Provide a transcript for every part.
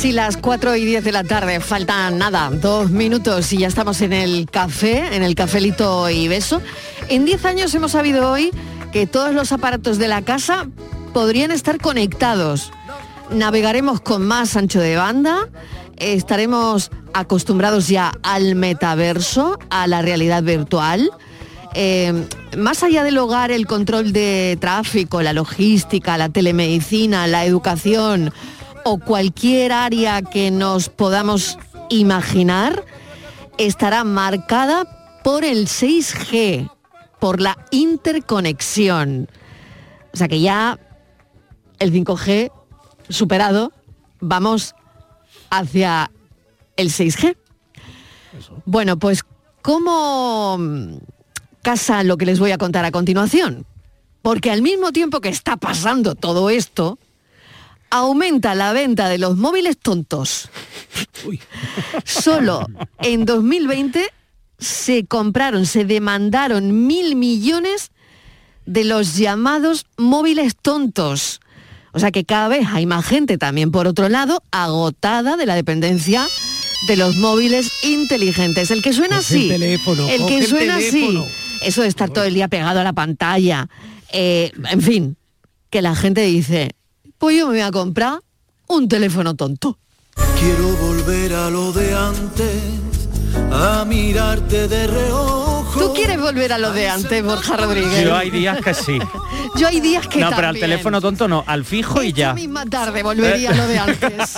Casi las 4 y 10 de la tarde, faltan nada, dos minutos y ya estamos en el café, en el cafelito y beso. En 10 años hemos sabido hoy que todos los aparatos de la casa podrían estar conectados. Navegaremos con más ancho de banda, estaremos acostumbrados ya al metaverso, a la realidad virtual. Eh, más allá del hogar, el control de tráfico, la logística, la telemedicina, la educación o cualquier área que nos podamos imaginar, estará marcada por el 6G, por la interconexión. O sea que ya el 5G superado, vamos hacia el 6G. Bueno, pues ¿cómo casa lo que les voy a contar a continuación? Porque al mismo tiempo que está pasando todo esto, aumenta la venta de los móviles tontos. Solo en 2020 se compraron, se demandaron mil millones de los llamados móviles tontos. O sea que cada vez hay más gente también, por otro lado, agotada de la dependencia de los móviles inteligentes. El que suena Coge el así, teléfono, el que suena así, eso de estar todo el día pegado a la pantalla, eh, en fin, que la gente dice, pues yo me voy a comprar un teléfono tonto. Quiero volver a lo de antes, a mirarte de reojo. ¿Tú quieres volver a lo de antes, Borja Rodríguez? Yo hay días que sí. Yo hay días que no, pero al teléfono tonto no, al fijo y ya. Esta misma tarde volvería a lo de antes.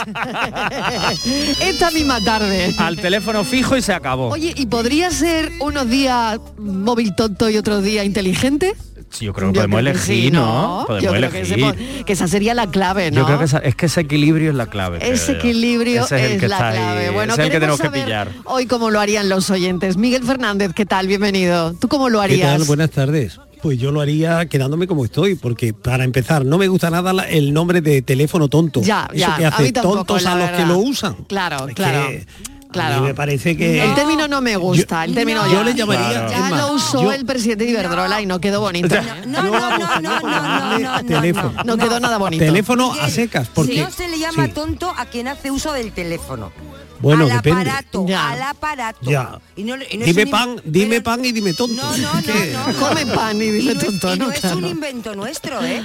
Esta misma tarde. Al teléfono fijo y se acabó. Oye, ¿y podría ser unos días móvil tonto y otros días inteligente? Sí, yo creo que Yo podemos creo que elegir, sí, ¿no? Podemos creo que, ese elegir. que esa sería la clave, ¿no? Yo creo que esa- es que ese equilibrio es la clave. Ese equilibrio Ese es, el que la está ahí, clave. Bueno, ese es el que queremos tenemos que pillar. Hoy cómo lo harían los oyentes. Miguel Fernández, ¿qué tal? Bienvenido. ¿Tú cómo lo ¿Qué harías? tal? Buenas tardes. Pues yo lo haría quedándome como estoy, porque para empezar, no me gusta nada la- el nombre de teléfono tonto. Ya, Eso ya, que a hace mí tampoco, tontos a los que lo usan. Claro, Es claro. que claro. a mí me parece que... El término no me gusta, el término Yo ya. le llamaría- Ya más, lo usó yo- el presidente de Iberdrola y no quedó bonito. No, no, no, no, no, no, no, no, teléfono. No quedó nada bonito. Teléfono a secas, porque... No se le llama Sí. tonto a quien hace uso del teléfono. Bueno, al depende. aparato, Ya. al aparato. Ya. Y no- y no dime pan, dime pan y dime tonto. No, no, no, no, no. Come pan y dime no es- y no ¿no? es Claro. un invento nuestro, ¿eh?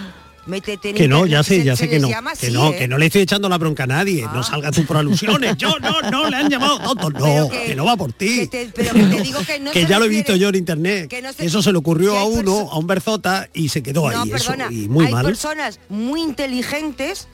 Métete en Que no, ya sé, ya sé que no. llama Que no, ¿eh? que no le estoy echando la bronca a nadie. No salgas tú por alusiones. Yo no, no, le han llamado tonto. No, que, no va por ti. pero que te digo que no Que ya lo he visto yo en internet. que Eso se le ocurrió a uno, a un berzota, y se quedó ahí. Y muy hay mal. personas muy inteligentes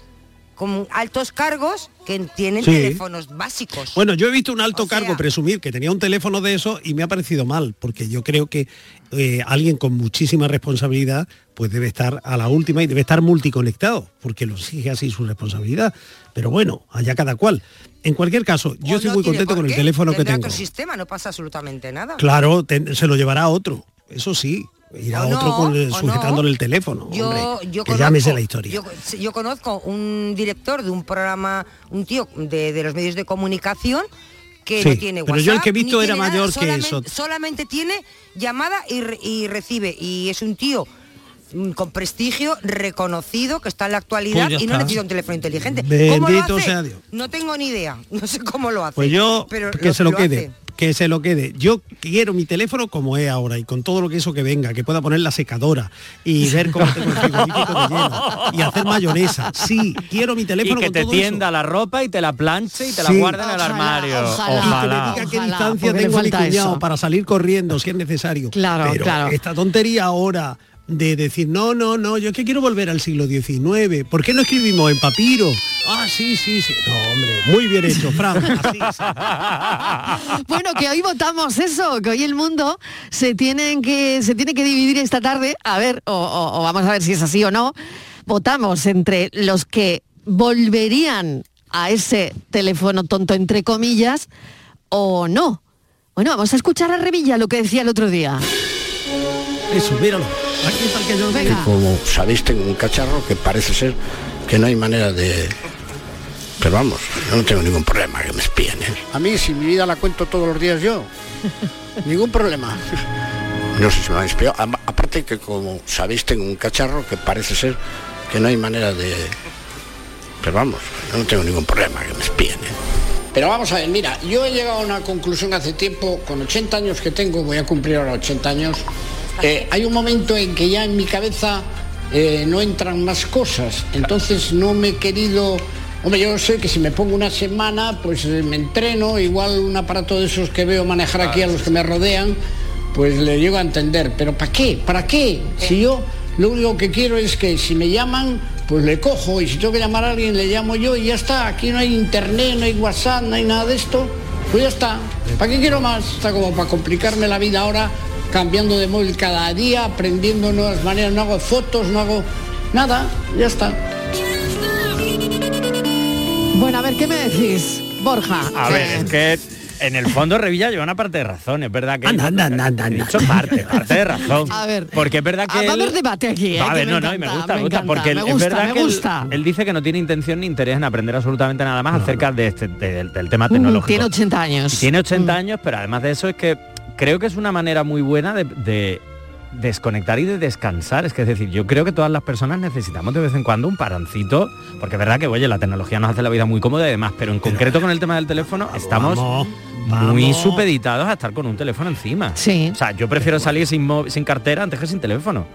con altos cargos que tienen Sí. teléfonos básicos. Bueno, yo he visto un alto O sea- cargo presumir que tenía un teléfono de eso y me ha parecido mal, porque yo creo que eh, alguien con muchísima responsabilidad pues debe estar a la última y debe estar multiconectado, porque lo exige así su responsabilidad. Pero bueno, allá cada cual. En cualquier caso, yo O estoy no muy contento con el teléfono que tengo. otro sistema, no pasa absolutamente nada. Claro, te- se lo llevará a otro, eso sí. Irá O otro no, con, sujetándole no. el teléfono. Yo, hombre, yo que conozco, llámese la historia. Yo, yo conozco un director de un programa, un tío de, de los medios de comunicación que Sí, no tiene pero WhatsApp. yo el que he visto era mayor que eso. Solamente tiene llamada y, re- y recibe. Y es un tío mm, con prestigio, reconocido, que está en la actualidad Pues y no necesita un teléfono inteligente. ¿Cómo lo hace? sea Dios. No tengo ni idea. No sé cómo lo hace. Pues yo, pero que lo- se lo, lo quede, hace. Que se lo quede. Yo quiero mi teléfono como es ahora y con todo lo que eso que venga, que pueda poner la secadora y ver cómo tengo el frigorífico de lleno y hacer mayonesa. Sí, quiero mi Y teléfono que con te todo tienda la ropa y te la planche y te la Sí. guarde en el armario. ojalá. Y que me diga qué distancia tengo a mi falta cuñado eso. para salir corriendo si es necesario. Claro, Pero claro. esta tontería ahora de decir, no, no, no, yo es que quiero volver al siglo XIX. ¿Por qué no escribimos en papiro? Ah, sí, sí, sí. No, hombre, muy bien hecho, Fran. Así, sí. Bueno, que hoy votamos eso, que hoy el mundo se tiene que, se tiene que dividir esta tarde, a ver, o, o- o vamos a ver si es así o no. Votamos entre los que volverían a ese teléfono tonto, entre comillas, o no. Bueno, vamos a escuchar a Revilla lo que decía el otro día. Eso, míralo. Aquí está el que yo lo Venga. tengo. Como sabéis, tengo un cacharro que parece ser que no hay manera de... Pero vamos, yo no tengo ningún problema que me espíen. ¿eh? A mí, si mi vida la cuento todos los días yo, ningún problema. No sé si me han espiado. A- Aparte que, como sabéis, tengo un cacharro que parece ser que no hay manera de... Pero vamos, yo no tengo ningún problema que me espíen. ¿eh? Pero vamos a ver, mira, yo he llegado a una conclusión hace tiempo, con 80 años que tengo, voy a cumplir ahora 80 años, eh, hay un momento en que ya en mi cabeza eh, no entran más cosas, entonces no me he querido... Hombre, yo sé que si me pongo una semana, pues eh, me entreno, igual un aparato de esos que veo manejar aquí a los que me rodean, pues le llego a entender. Pero ¿para qué? ¿Para qué? Si yo lo único que quiero es que si me llaman, pues le cojo y si tengo que llamar a alguien le llamo yo y ya está. Aquí no hay internet, no hay WhatsApp, no hay nada de esto. Pues ya está. ¿Para qué quiero más? Está como para complicarme la vida ahora, cambiando de móvil cada día, aprendiendo nuevas maneras. No hago fotos, no hago nada. Ya está. Bueno, a ver, ¿qué me decís, Borja? A ver, es que en el fondo Revilla lleva una parte de razón, es verdad que... Anda, anda, anda, anda, He dicho parte, parte de razón. A ver. Porque es verdad que... Ah, va a haber debate aquí, ¿eh? A me no, no, y me gusta, me me gusta, encanta, porque es verdad me que él- dice que no tiene intención ni interés en aprender absolutamente nada más acerca de este, de- del, del tema tecnológico. Uh, tiene 80 años. Y tiene 80 Mm. años, pero además de eso es que creo que es una manera muy buena de, de desconectar y de descansar. Es que es decir, yo creo que todas las personas necesitamos de vez en cuando un parancito, porque es verdad que, oye, la tecnología nos hace la vida muy cómoda y demás, pero en concreto con el tema del teléfono estamos Vamos, muy supeditados a estar con un teléfono encima. Sí. O sea, yo prefiero salir sin, mo- sin cartera antes que sin teléfono.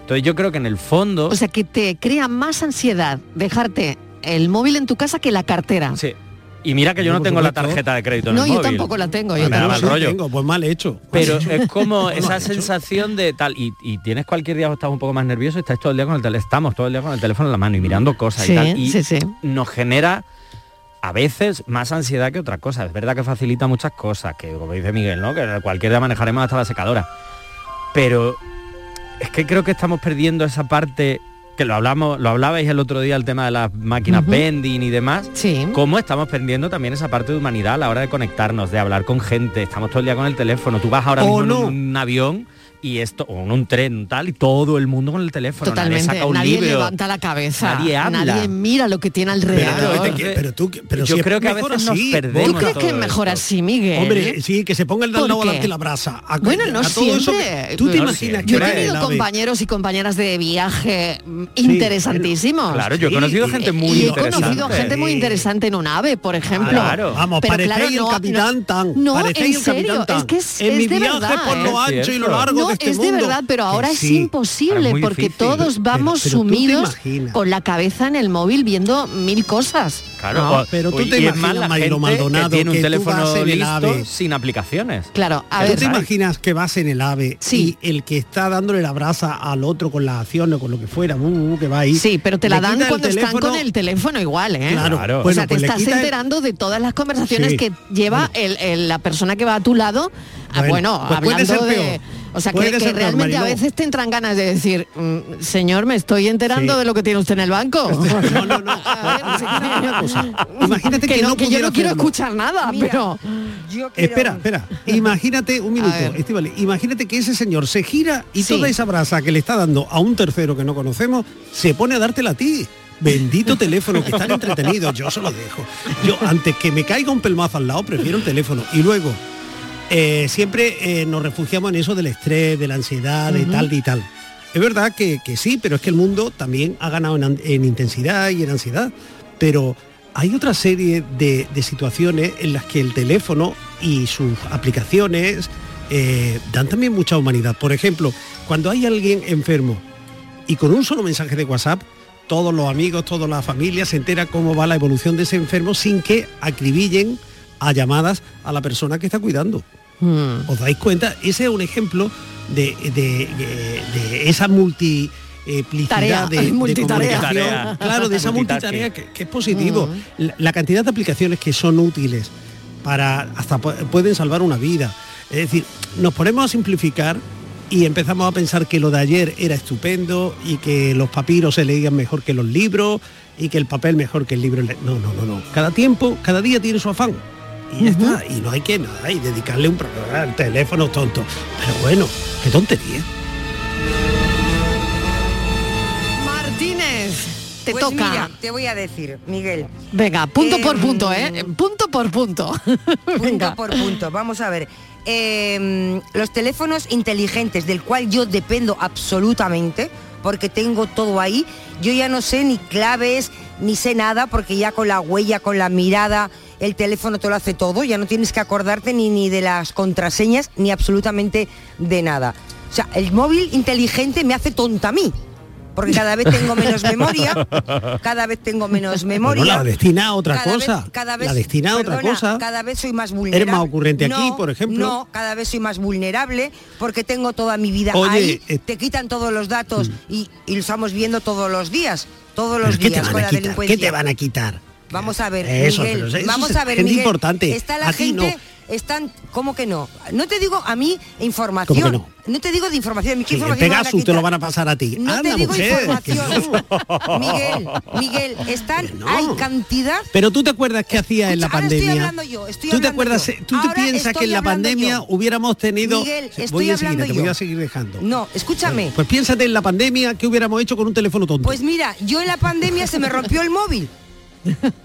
Entonces yo creo que en el fondo... O sea, que te crea más ansiedad dejarte el móvil en tu casa que la cartera. sí. Y mira que yo No, tengo la tarjeta de crédito en No, el yo móvil. tampoco la tengo. Yo Me da mal rollo. tengo, pues mal hecho. Pero es como ¿Cómo lo esa sensación de tal, y, y tienes cualquier día o estás un poco más nervioso y estás todo el día con el teléfono, estamos todo el día con el teléfono en la mano y mirando cosas Sí, y tal. Y sí, sí. nos genera a veces más ansiedad que otra cosa. Es verdad que facilita muchas cosas, que como dice Miguel, ¿no? Que cualquier día manejaremos hasta la secadora. Pero es que creo que estamos perdiendo esa parte que lo hablamos, lo hablabais el otro día el tema de las máquinas Ujú. vending y demás. Sí. ¿Cómo estamos perdiendo también esa parte de humanidad a la hora de conectarnos, de hablar con gente? Estamos todo el día con el teléfono. Tú vas ahora mismo en un avión y esto, o en un tren tal, y todo el mundo con el teléfono. Totalmente. Nadie saca un Nadie libro. levanta la cabeza. Nadie habla. Nadie mira lo que tiene alrededor. Pero, entonces, pero tú, pero yo si creo que a mejor veces así, nos perdemos. ¿Tú crees que es mejor esto. así, Miguel? Hombre, sí, que se ponga el de al ¿Por lado qué? delante la brasa. A- Bueno, no a todo eso que- siempre. ¿Tú te No imaginas siempre. que Yo he tenido el ave? compañeros y compañeras de viaje mm, interesantísimos. Claro, yo he Sí, conocido y- gente muy y he interesante. conocido gente muy Sí. interesante en un ave, por ejemplo. Claro. Vamos, Pero parecéis claro, el capitán Tan. No, en el capitán serio, Tan. es que es, en mi de viaje verdad, por lo ancho y lo largo este es de mundo. verdad, pero ahora es imposible Ahora es muy porque difícil. todos vamos pero tú sumidos con la cabeza en el móvil viendo mil cosas. Claro, ¿no? o- Pero tú te imaginas, la Mariló gente Maldonado, que tiene un que tú teléfono vas en el listo AVE. sin aplicaciones. Claro, a ¿Qué ver, ¿Tú te imaginas que vas en el AVE Sí. y el que está dándole la brasa al otro con las acciones o con lo que fuera, uh, uh, que va ahí? Sí, pero te la dan cuando están teléfono, con el teléfono igual, ¿eh? Claro, Claro. o bueno, sea, te pues estás el- enterando de todas las conversaciones Sí. que lleva el- el- la persona que va a tu lado. ah, Bueno, pues hablando de... peor. O sea, que, realmente a veces te entran ganas de decir, "Mm, señor, me estoy enterando Sí. de lo que tiene usted en el banco. No, no, no. Imagínate que, que, no, no, que yo no quiero hacerlo. escuchar nada, Mira, pero... Yo quiero- Espera, espera. Imagínate un minuto. Estíbaliz, Imagínate que ese señor se gira y Sí. toda esa brasa que le está dando a un tercero que no conocemos se pone a dártela a ti. Bendito teléfono, que están entretenidos, yo se lo dejo. Yo, antes que me caiga un pelmazo al lado, prefiero el teléfono. Y luego, eh, siempre eh, nos refugiamos en eso del estrés, de la ansiedad, de tal y tal. Es verdad que, que sí, pero es que el mundo también ha ganado en, an- en intensidad y en ansiedad. Pero hay otra serie de, de situaciones en las que el teléfono y sus aplicaciones eh, dan también mucha humanidad. Por ejemplo, cuando hay alguien enfermo y con un solo mensaje de WhatsApp, todos los amigos, toda la familia se entera cómo va la evolución de ese enfermo sin que acribillen a llamadas a la persona que está cuidando. Mm. ¿Os dais cuenta? Ese es un ejemplo de, de- de- de esa multi eh, Tarea, de, multitarea. claro de esa multitarea. que, que es positivo. La, la cantidad de aplicaciones que son útiles para hasta pu- pueden salvar una vida. Es decir nos ponemos a simplificar y empezamos a pensar que lo de ayer era estupendo y que los papiros se leían mejor que los libros y que el papel mejor que el libro no no no no. Cada tiempo cada día tiene su afán y ya está y no hay que nada y dedicarle un programa al teléfono tonto pero bueno qué tontería Martínez, te Pues toca. mira, te voy a decir, Miguel. Venga, punto por Em, punto, ¿eh? Punto por punto. punto Venga. por punto. Vamos a ver. Eh, los teléfonos inteligentes, del cual yo dependo absolutamente, porque tengo todo ahí. Yo ya no sé ni claves, ni sé nada, porque ya con la huella, con la mirada, el teléfono te lo hace todo. Ya no tienes que acordarte ni, ni de las contraseñas, ni absolutamente de nada. O sea, el móvil inteligente me hace tonta a mí. Porque cada vez tengo menos memoria, cada vez tengo menos memoria. Bueno, la destina a otra Cada cosa. vez- cada vez- la destina a otra perdona, cosa. Cada vez soy más vulnerable. más ocurrente aquí, por ejemplo. No, cada vez soy más vulnerable porque tengo toda mi vida Oye, ahí. eh, te quitan todos los datos y, y lo estamos viendo todos los días. Todos los ¿qué te días con la delincuencia. ¿Qué te van a quitar? Vamos a ver, Eso, Miguel, pero eso vamos es a ver, gente Miguel, importante. Está la A ti gente, no. están, ¿cómo que no? No te digo a mí información. ¿Cómo que no? te digo de información. ¿qué Sí, información a Pegasus te lo van a pasar a ti. No Anda, te digo mujer, información. no. Miguel, Miguel, están, hay cantidad Pero tú te acuerdas qué hacía en la ahora estoy pandemia. hablando yo, estoy ¿Tú te acuerdas? yo. ¿Tú te piensas que en la pandemia yo. hubiéramos tenido? Miguel, estoy voy hablando te voy a seguir dejando. No, escúchame. Pues piénsate en la pandemia qué hubiéramos hecho con un teléfono tonto. Pues mira, yo en la pandemia se me rompió el móvil.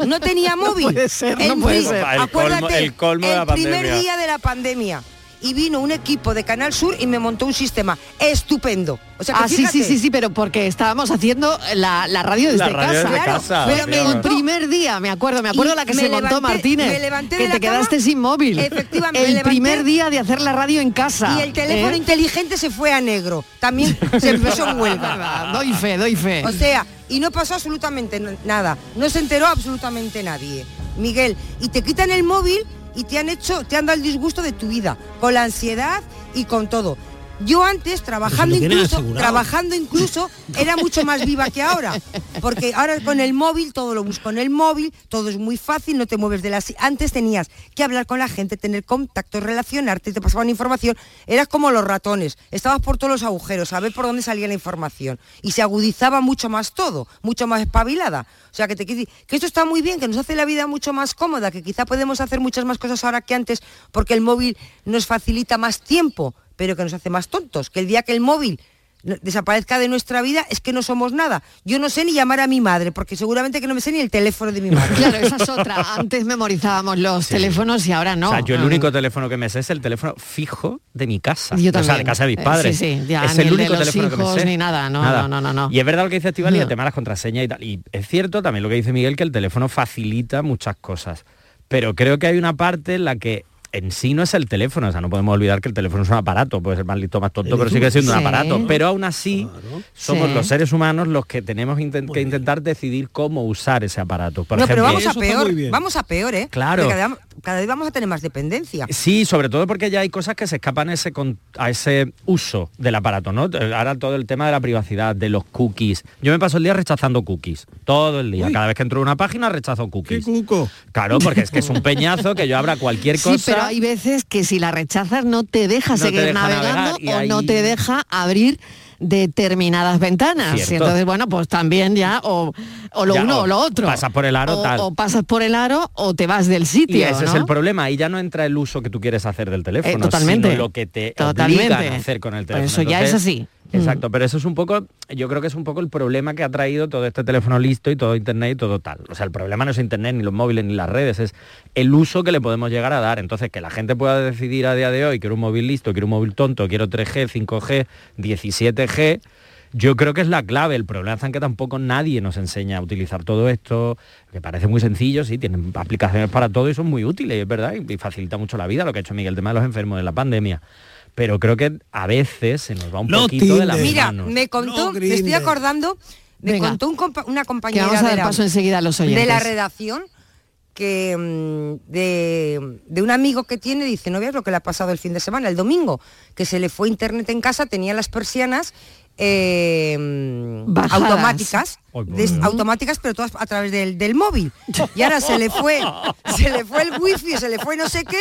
No tenía móvil. puede ser, no El puede ser. El colmo- Acuérdate, el colmo de la primer día de la pandemia. Y vino un equipo de Canal Sur y me montó un sistema estupendo. O sea, que Ah, sí, fíjate, sí, sí, sí, pero porque estábamos haciendo la, la radio desde La radio casa. desde Claro, casa. Pero me el montó. primer día, me acuerdo, me acuerdo Y la que se montó levanté- Martínez. me levanté que de la te quedaste cama. sin móvil. Efectivamente, me El levanté- primer día de hacer la radio en casa. Y el teléfono ¿eh? inteligente se fue a negro. También se puso en huelga. Doy fe, doy fe. O sea, y no pasó absolutamente nada. No se enteró absolutamente nadie. Miguel, y te quitan el móvil y te han hecho, te han dado el disgusto de tu vida, con la ansiedad y con todo. Yo antes, trabajando incluso, trabajando incluso, era mucho más viva que ahora. Porque ahora con el móvil, todo lo busco en el móvil, todo es muy fácil, no te mueves de la... si- Antes tenías que hablar con la gente, tener contactos, relacionarte, te pasaban información. Eras como los ratones, estabas por todos los agujeros, a ver por dónde salía la información. Y se agudizaba mucho más todo, mucho más espabilada. O sea, que te que esto está muy bien, que nos hace la vida mucho más cómoda, que quizá podemos hacer muchas más cosas ahora que antes, porque el móvil nos facilita más tiempo, pero que nos hace más tontos. Que el día que el móvil desaparezca de nuestra vida es que no somos nada. Yo no sé ni llamar a mi madre, porque seguramente que no me sé ni el teléfono de mi madre. Claro, esa es otra. Antes memorizábamos los teléfonos y ahora no. O sea, yo el Ah. único teléfono que me sé es el teléfono fijo de mi casa. Yo O sea, de casa de mis Eh, padres. sí, sí, ya, es el de único los teléfono que me sé. ni nada, no, no, no, no, no. Y es verdad lo que dice Estival y No. el tema de las contraseñas y tal. Y es cierto también lo que dice Miguel, que el teléfono facilita muchas cosas. Pero creo que hay una parte en la que en sí no es el teléfono, o sea, no podemos olvidar que el teléfono es un aparato, puede ser más listo, más tonto, pero sigue siendo un aparato. Pero aún así, somos Sí. los seres humanos los que tenemos inten- que intentar decidir cómo usar ese aparato. Por no, pero ejemplo, vamos a peor, vamos a peor, ¿eh? Claro. Cada, vez vamos a tener más dependencia. Sí, sobre todo porque ya hay cosas que se escapan a ese, con- a ese uso del aparato, ¿no? Ahora todo el tema de la privacidad, de los cookies. Yo me paso el día rechazando cookies. Todo el día. Uy. Cada vez que entro a una página rechazo ¿Qué cookies. cuco? Claro, porque es que es un peñazo que yo abra cualquier Sí, cosa. pero hay veces que si la rechazas no te deja No te seguir deja navegando navegar, o no te deja abrir determinadas ventanas. Cierto. Y entonces, bueno, pues también ya o, o lo Ya, uno o o lo otro. pasas por el aro, o, tal. o pasas por el aro o te vas del sitio. Y ese es el problema, ahí ya no entra el uso que tú quieres hacer del teléfono, Eh, totalmente. sino lo que te Totalmente. obligan a hacer con el Pero teléfono. eso ya es así. Mm. Exacto, pero eso es un poco, yo creo que es un poco el problema que ha traído todo este teléfono listo y todo internet y todo tal. O sea, el problema no es internet, ni los móviles, ni las redes, es el uso que le podemos llegar a dar. Entonces, que la gente pueda decidir a día de hoy, quiero un móvil listo, quiero un móvil tonto, quiero 3G, 5G, 17G, yo creo que es la clave. El problema es que tampoco nadie nos enseña a utilizar todo esto, que parece muy sencillo, sí, tienen aplicaciones para todo y son muy útiles, es verdad, y facilita mucho la vida, lo que ha hecho Miguel, el tema de los enfermos de la pandemia. Pero creo que a veces se nos va un No poquito de Tinder. Mira, me contó, No me estoy acordando, me Venga. contó un compa- una compañera vamos a de la, paso enseguida a los oyentes. de la redacción que mm, de, de un amigo que tiene, dice, no veas lo que le ha pasado el fin de semana, el domingo, que se le fue internet en casa, tenía las persianas eh, Bajadas. automáticas, des- automáticas, pero todas a través del, del móvil. Y ahora se le fue, se le fue el wifi, se le fue no sé qué,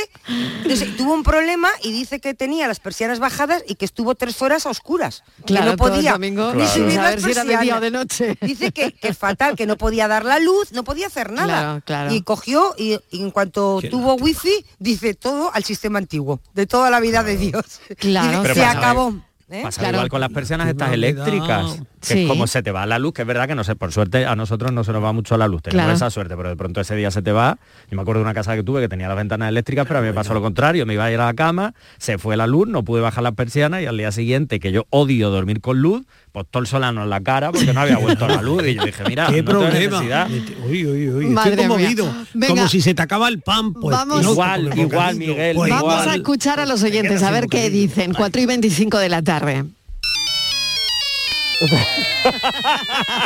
entonces, tuvo un problema y dice que tenía las persianas bajadas y que estuvo tres horas a oscuras. Claro, que no todo el podía domingo ni subir las si era de día o persianas. de noche. Dice que, que fatal, que no podía dar la luz, no podía hacer nada. Claro, claro. Y cogió y, y en cuanto tuvo wifi, dice todo al sistema antiguo, de toda la vida de Dios. Claro, se acabó. ¿Eh? Pasa Claro. igual con las persianas estas eléctricas, que Sí. es como se te va la luz, que es verdad que no sé, por suerte a nosotros no se nos va mucho la luz, tenemos Claro. esa suerte, pero de pronto ese día se te va. Yo me acuerdo de una casa que tuve que tenía las ventanas eléctricas, pero a mí me pasó lo contrario, me iba a ir a la cama, se fue la luz, no pude bajar las persianas y al día siguiente, que yo odio dormir con luz, pues todo el solano en la cara porque no había vuelto la luz y yo dije, mira, ¿Qué no problema? Uy, uy, uy, Madre estoy conmovido. Como si se te acaba el pan. Pues, Vamos- no, Igual, igual. Miguel, Pues Vamos igual. a escuchar a los oyentes, a ver qué dicen. 4 y 25 de la tarde.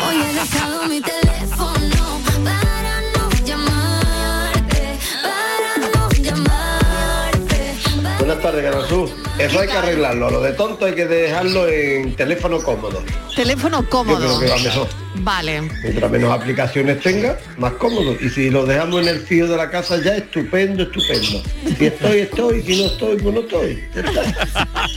Hoy he dejado mi teléfono para no llamarte, para no llamarte. para- Buenas tardes, Canasú. Eso hay que arreglarlo. Lo de tonto hay que dejarlo en teléfono cómodo. Teléfono Yo cómodo. creo que va mejor. Vale. Mientras menos aplicaciones tenga, más cómodo. Y si lo dejamos en el fío de la casa ya, estupendo, estupendo. Si estoy, estoy. Si no estoy, pues no estoy.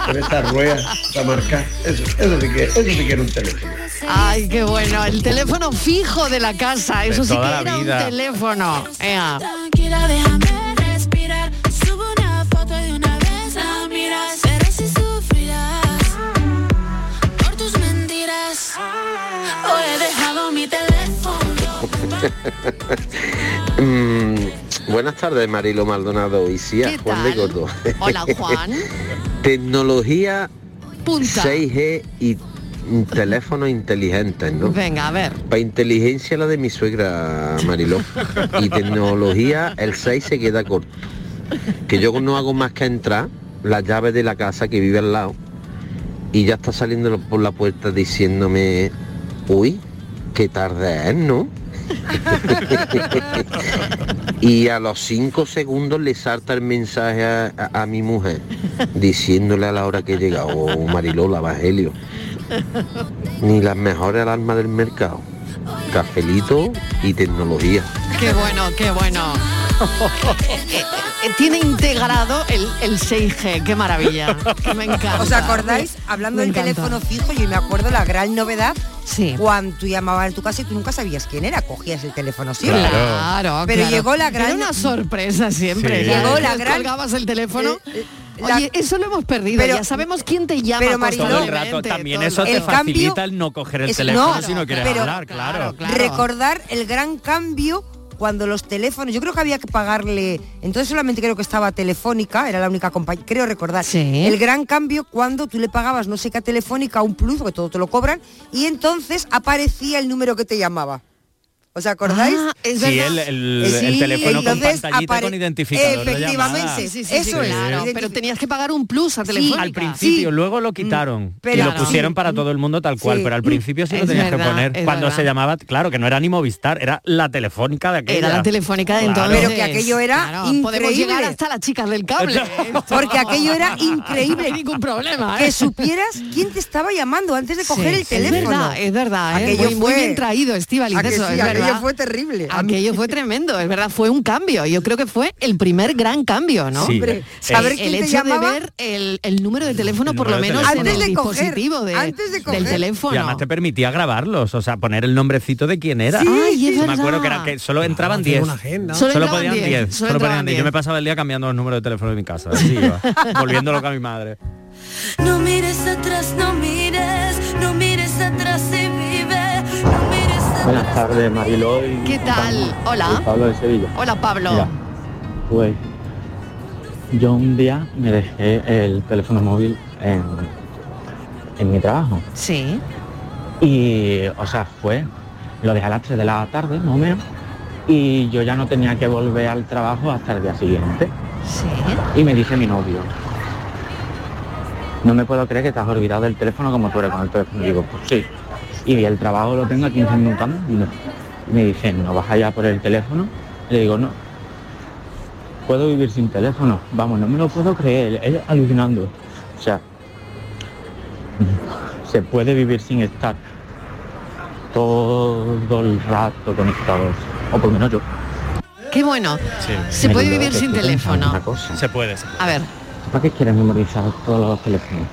Con esa rueda, esa marca. Eso, eso sí que, eso sí que era un teléfono. Ay, qué bueno. El teléfono fijo de la casa. Eso sí que era un teléfono. Ea. La miras. Verás si sufrirás por tus mentiras. Hoy he dejado mi teléfono. Mm, buenas tardes, Marilo Maldonado y Cia, ¿Qué Juan de? Gordo. Hola, Juan. Tecnología Punta. 6G y teléfonos inteligentes, ¿no? Venga, a ver. Para inteligencia la de mi suegra Mariló. Y tecnología el 6 se queda corto. Que yo no hago más que entrar la llave de la casa que vive al lado y ya está saliendo por la puerta diciéndome, uy, qué tarde es, ¿no? y a los cinco segundos le salta el mensaje a, a- mi mujer diciéndole a la hora que he llegado, oh, Mariló, la Evangelio. Ni las mejores alarmas del mercado. Cafelito y tecnología. Qué bueno, qué bueno. Eh, eh, tiene integrado el, el 6G. Qué maravilla. Que me encanta. ¿Os acordáis? Hablando Me del encanta. teléfono fijo, yo me acuerdo la gran novedad Sí. cuando tú llamabas en tu casa y tú nunca sabías quién era, cogías el teléfono siempre. Claro, Pero claro. llegó la gran- Era una sorpresa siempre. Sí. Llegó la gran- Colgabas el teléfono. Eh, eh, la- Oye, eso lo hemos perdido. Pero- ya sabemos quién te llama pero, Mariló- Todo el rato, también todo eso el te El rato. cambio- facilita el no coger el es- teléfono no, si no quieres pero- hablar, claro. claro. recordar el gran cambio cuando los teléfonos, yo creo que había que pagarle, entonces solamente creo que estaba Telefónica, era la única compañía, creo recordar, Sí. el gran cambio cuando tú le pagabas no sé qué a Telefónica un plus, porque todo te lo cobran, y entonces aparecía el número que te llamaba. ¿Os acordáis? Ah, es Sí, verdad. el, el- sí, el teléfono con pantallita apare- con identificador de Efectivamente, llamada. Sí, sí, sí, Eso sí, es. claro, pero tenías que pagar un plus a Telefónica. Al principio, Sí. luego lo quitaron pero- y lo Claro. pusieron para todo el mundo tal cual, Sí. pero al principio sí lo tenías verdad, que poner. Cuando verdad. se llamaba, claro, que no era ni Movistar, era la telefónica de aquella. Era la telefónica de Claro. entonces. Pero que aquello era Podemos increíble. llegar hasta las chicas del cable. Porque aquello era No hay increíble. ningún problema. Que ¿eh? supieras quién te estaba llamando antes de coger Sí, el teléfono. Es verdad, es verdad. ¿eh? Aquello Muy, bien traído, Estíbaliz, ¿A que eso, Aquello fue terrible. Aquello fue tremendo, es verdad, fue un cambio. Yo creo que fue el primer gran cambio, ¿no? Sí. Hombre, saber el hecho llamaba de ver el, el número de teléfono, El por lo menos teléfono. en el Antes de coger, dispositivo de- antes de coger. del teléfono. Y además te permitía grabarlos, o sea, poner el nombrecito de quién era. Ay, es Me acuerdo que era que solo entraban hacía 10. una agenda. Solo Solo entraban podían 10, 10. solo Solo podían entraban 10. Yo 10. me pasaba el día cambiando los números de teléfono de mi casa. Así iba, volviendo loca a mi madre. No mires atrás, no mires, no mires atrás y Buenas tardes, Mariló. y ¿Qué tal? Hola. Soy Pablo de Sevilla. Hola, Pablo. Mira, pues yo un día me dejé el teléfono móvil en, en mi trabajo. Sí. Y, o sea, fue, lo dejé a las 3 de la tarde, más o menos, y yo ya no tenía que volver al trabajo hasta el día siguiente. Sí. Y me dice mi novio, no me puedo creer que te has olvidado del teléfono como tú eres con el teléfono. Y digo, pues sí. Y el trabajo lo tengo a 15 minutos antes. Y no. Y me dice, ¿no vas allá por el teléfono? Le digo, no. Puedo vivir sin teléfono. Vamos, no me lo puedo creer. Él alucinando. O sea, se puede vivir sin estar todo el rato conectados. O por lo menos yo. Qué bueno. Se Me puede vivir sin teléfono. Una cosa. Se puede. A ver. ¿Tú ¿Para qué quieres memorizar todos los teléfonos?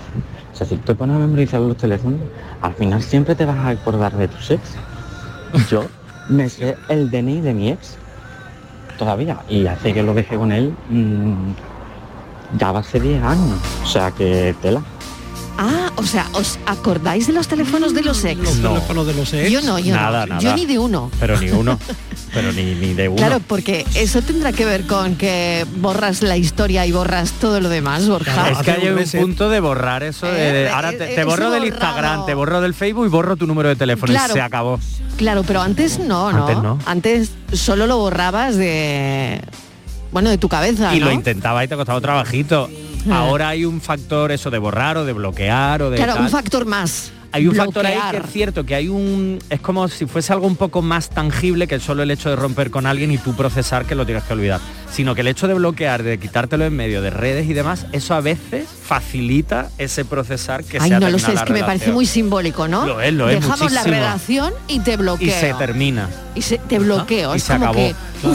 O sea, si te pones a memorizar los teléfonos, al final siempre te vas a acordar de tus ex. Yo me sé el DNI de mi ex todavía y hace que lo dejé con él mm, ya va a ser 10 años. O sea que tela. Ah, o sea, ¿os acordáis de los teléfonos de los ex? Los teléfonos de los ex. Yo no, yo Nada, no. nada. Yo ni de uno. Pero ni uno. Pero ni, ni de uno. Claro, porque eso tendrá que ver con que borras la historia y borras todo lo demás, Borja. es que hay un punto de borrar eso de, Eh, ahora eh, te, eh, te borro del borrado. Instagram, te borro del Facebook y borro tu número de teléfono Claro. y se acabó. Claro, pero antes no, ¿no? Antes no. Antes solo lo borrabas de bueno, de tu cabeza, y ¿no? lo intentaba y te costaba trabajito. Ah. Ahora hay un factor eso de borrar o de bloquear o de Claro, tal. un factor más. Hay un factor ahí que es cierto, que hay un... Es como si fuese algo un poco más tangible que solo el hecho de romper con alguien y tú procesar que lo tienes que olvidar. Sino que el hecho de bloquear, de quitártelo en medio de redes y demás, eso a veces facilita ese procesar que Ay, se no lo sé, es que me parece muy simbólico, ¿no? Lo es, lo es, Dejamos la relación y te bloqueo. Y se termina. Y se- te bloqueo. Y es se como acabó. que.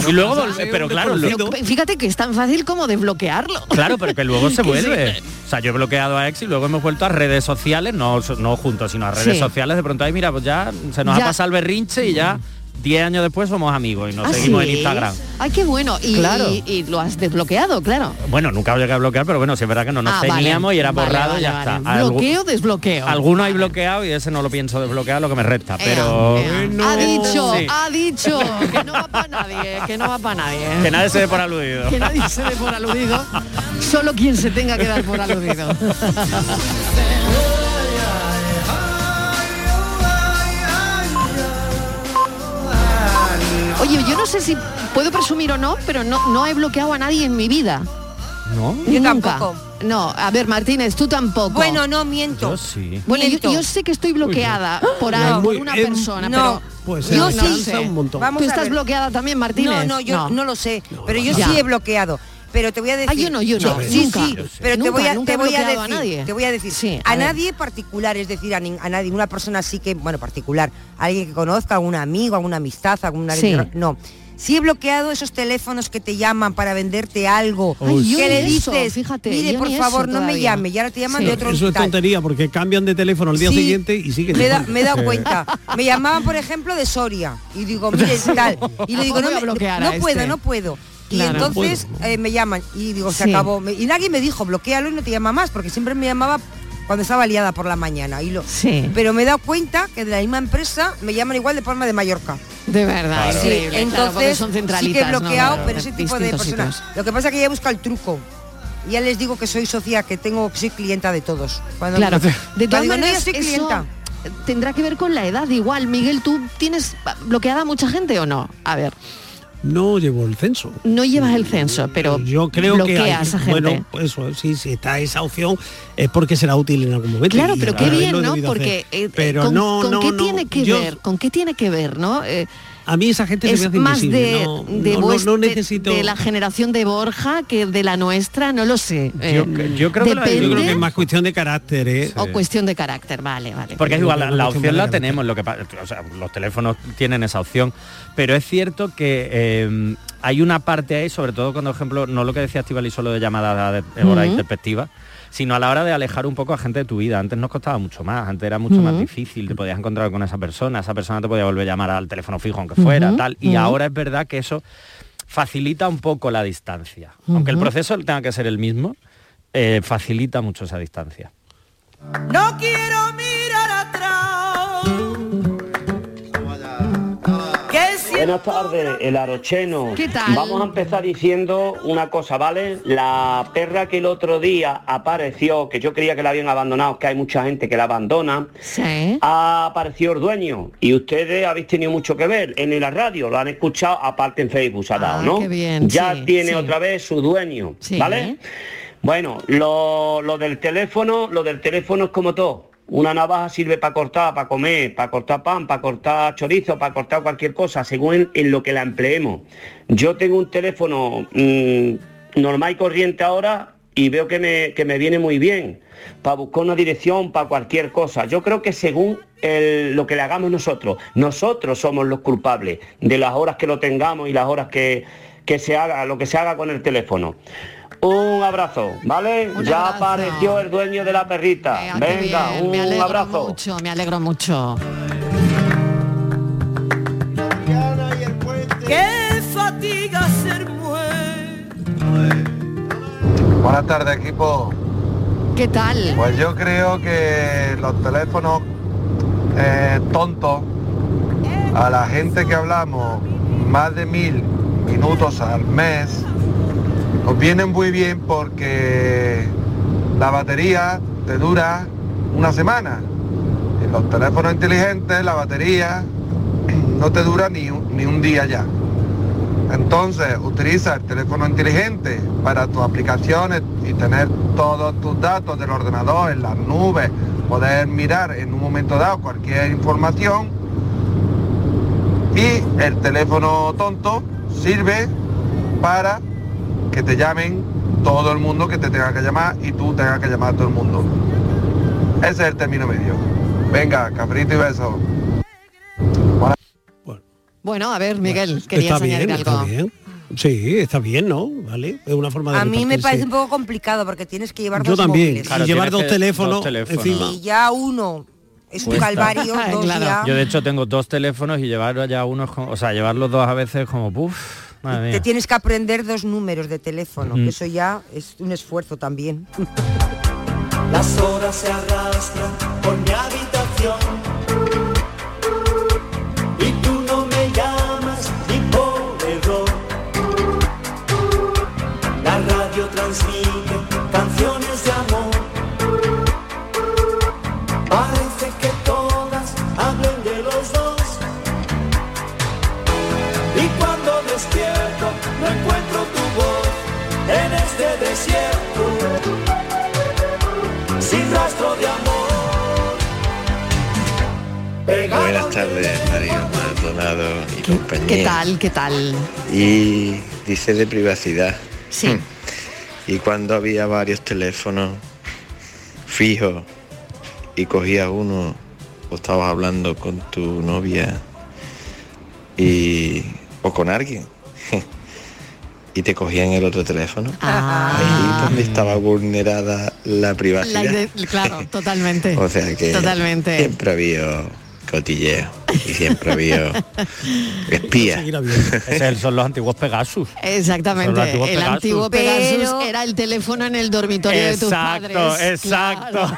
y luego pero claro, lo- Fíjate que es tan fácil como desbloquearlo. Claro, pero que luego se vuelve. sí. O sea, yo he bloqueado a ex y luego hemos vuelto a redes sociales, no, no juntos, sino a redes Sí. sociales. De pronto, ay, mira, pues ya se nos Ya. ha pasado el berrinche y ya 10 años después somos amigos y nos ¿Ah, seguimos sí? en Instagram. Ay, qué bueno. Y, Claro. y- y lo has desbloqueado, claro. Bueno, nunca llegué a bloquear, pero bueno, sí es verdad que no nos Ah, vale. teníamos y era borrado vale, y ya vale. está. Bloqueo, desbloqueo. Alguno hay bloqueado y ese no lo pienso desbloquear, lo que me resta. Pero ha dicho, Sí. ha dicho que no va para nadie, que no va para nadie. que nadie se dé por aludido. Que nadie se dé por aludido, solo quien se tenga que dar por aludido. Oye, yo no sé si puedo presumir o no, pero no, no he bloqueado a nadie en mi vida. ¿No? Yo Nunca. tampoco. No, a ver, Martínez, tú tampoco. Bueno, no miento. sí. Bueno, yo, miento. yo sé que estoy bloqueada por, No. Muy- una em, persona, no. pero Pues Yo sí sé. un montón. Vamos ¿tú a estás ver. bloqueada también, Martínez? No, no, yo no, lo sé, pero yo Ya. sí he bloqueado. Pero te voy a decir. Ah, yo no, yo no, Sí, nunca. sí, Yo sí. pero te voy a, nunca te voy a decir, a nadie. te voy a decir, Sí, a, nadie particular, es decir, a, nin- a nadie, una persona así que, bueno, particular, alguien que conozca, algún amigo, alguna amistad, alguna Sí. no. Sí he bloqueado esos teléfonos que te llaman para venderte algo. Yo que le ni eso, dices, fíjate, mire, por ni favor, no me llame, y ahora te llaman Sí. de otro Eso es tontería porque cambian de teléfono al día Sí. siguiente y siguen. Me, da- me he dado cuenta. Me llamaban, por ejemplo, de Soria. Y digo, mire, tal. Y le digo, no, me- bloquear no puedo, este. no puedo. Y Claro. entonces eh, me llaman y digo, se Sí. acabó. Me- Y nadie me dijo, bloquealo y no te llama más, porque siempre me llamaba cuando estaba liada por la mañana. Y lo, Sí. Pero me he dado cuenta que de la misma empresa me llaman igual de Palma de Mallorca. De verdad, Claro. Sí, claro, entonces son sí que he ¿no? bloqueado, pero ese tipo de personas. sitios. Lo que pasa es que ya busca el truco. Ya les digo que soy socia, que tengo, que soy clienta de todos. Cuando Claro, digo- de todas no, maneras, yo soy eso- clienta. tendrá que ver con la edad. Igual, Miguel, ¿tú tienes bloqueada a mucha gente o no? A ver, No llevo el censo. no llevas el censo, pero Yo creo que hay, a gente. bueno, pues eso, sí, si está esa opción es porque será útil en algún momento. Claro, pero qué bien, ¿no? Porque hacer. eh, pero con, no, con no, qué no, tiene que yo- ver, con qué tiene que ver, ¿no? Eh, A mí esa gente es se me hace más invisible, de, no, de, no, no- vues- no de- necesito. de la generación de Borja que de la nuestra, no lo sé. yo, Eh, yo creo que lo- yo depende creo que es más cuestión de carácter, ¿eh? o cuestión de carácter, vale, vale. Porque es igual, la, opción de la tenemos, lo que o sea, los teléfonos tienen esa opción, pero es cierto que eh, hay una parte ahí, sobre todo cuando, por ejemplo, no lo que decía Estivali solo de llamada de, de hora Ujú. introspectiva, sino a la hora de alejar un poco a gente de tu vida. Antes nos costaba mucho más, antes era mucho más difícil, te podías encontrar con esa persona, esa persona te podía volver a llamar al teléfono fijo aunque fuera, tal, y ahora es verdad que eso facilita un poco la distancia. Aunque el proceso tenga que ser el mismo, eh, facilita mucho esa distancia. No quiero mirar Buenas tardes, el arocheno. ¿Qué tal? Vamos a empezar diciendo una cosa, ¿vale? La perra que el otro día apareció, que yo creía que la habían abandonado, que hay mucha gente que la abandona, Sí. apareció el dueño. Y ustedes habéis tenido mucho que ver en la radio, lo han escuchado, aparte en Facebook se ha dado, Ah, ¿no? qué bien, ya sí, tiene sí. otra vez su dueño. ¿vale? Bueno, lo, lo del teléfono, lo del teléfono es como todo. Una navaja sirve para cortar, para comer, para cortar pan, para cortar chorizo, para cortar cualquier cosa, según en, lo que la empleemos. Yo tengo un teléfono mm, normal y corriente ahora y veo que me, que me viene muy bien para buscar una dirección, para cualquier cosa. Yo creo que según el- lo que le hagamos nosotros, nosotros somos los culpables de las horas que lo tengamos y las horas que, que se haga, lo que se haga con el teléfono. Un abrazo, ¿vale? Un ya abrazo. apareció el dueño de la perrita. Eh, ah, Venga, bien, me un alegro abrazo. mucho, me alegro mucho. Qué fatiga ser mujer. Buenas tardes equipo. ¿Qué tal? Pues yo creo que los teléfonos eh, tontos, a la gente que hablamos más de mil minutos al mes, nos vienen muy bien porque la batería te dura una semana. En los teléfonos inteligentes la batería no te dura ni ni un día ya. Entonces, utiliza el teléfono inteligente para tus aplicaciones y tener todos tus datos del ordenador en las nubes, poder mirar en un momento dado cualquier información. Y el teléfono tonto sirve para que te llamen todo el mundo que te tenga que llamar y tú tengas que llamar a todo el mundo. Ese es el término medio. Venga, cabrito y beso. Bueno, a ver, Miguel, querías está bien, añadir algo. está bien. Sí, está bien, ¿no? ¿Vale? Es una forma de A mí me parece un poco complicado porque tienes que llevar Yo dos también. móviles. Claro, Y llevar dos teléfonos dos teléfonos. encima. Y ya uno es un calvario, dos ya. Yo de hecho tengo dos teléfonos y llevar ya uno, es como- o sea, llevar los dos a veces como puff, madre Te mía. tienes que aprender dos números de teléfono, Mm. que eso ya es un esfuerzo también. Las horas se arrastran por mi habitación. Buenas tardes, Mario Maldonado y compañía. ¿Qué tal? ¿Qué tal? Y dice de privacidad. Sí. Y cuando había varios teléfonos fijos y cogías uno o estabas hablando con tu novia y o con alguien y te cogían el otro teléfono. Ahí donde estaba vulnerada la privacidad. claro, totalmente. O sea que Totalmente. siempre ha habido cotilleo y siempre ha habido espía. Son los antiguos Pegasus. Exactamente. antiguos El Pegasus. antiguo Pegasus Pero- era el teléfono en el dormitorio de tus Exacto, padres. exacto.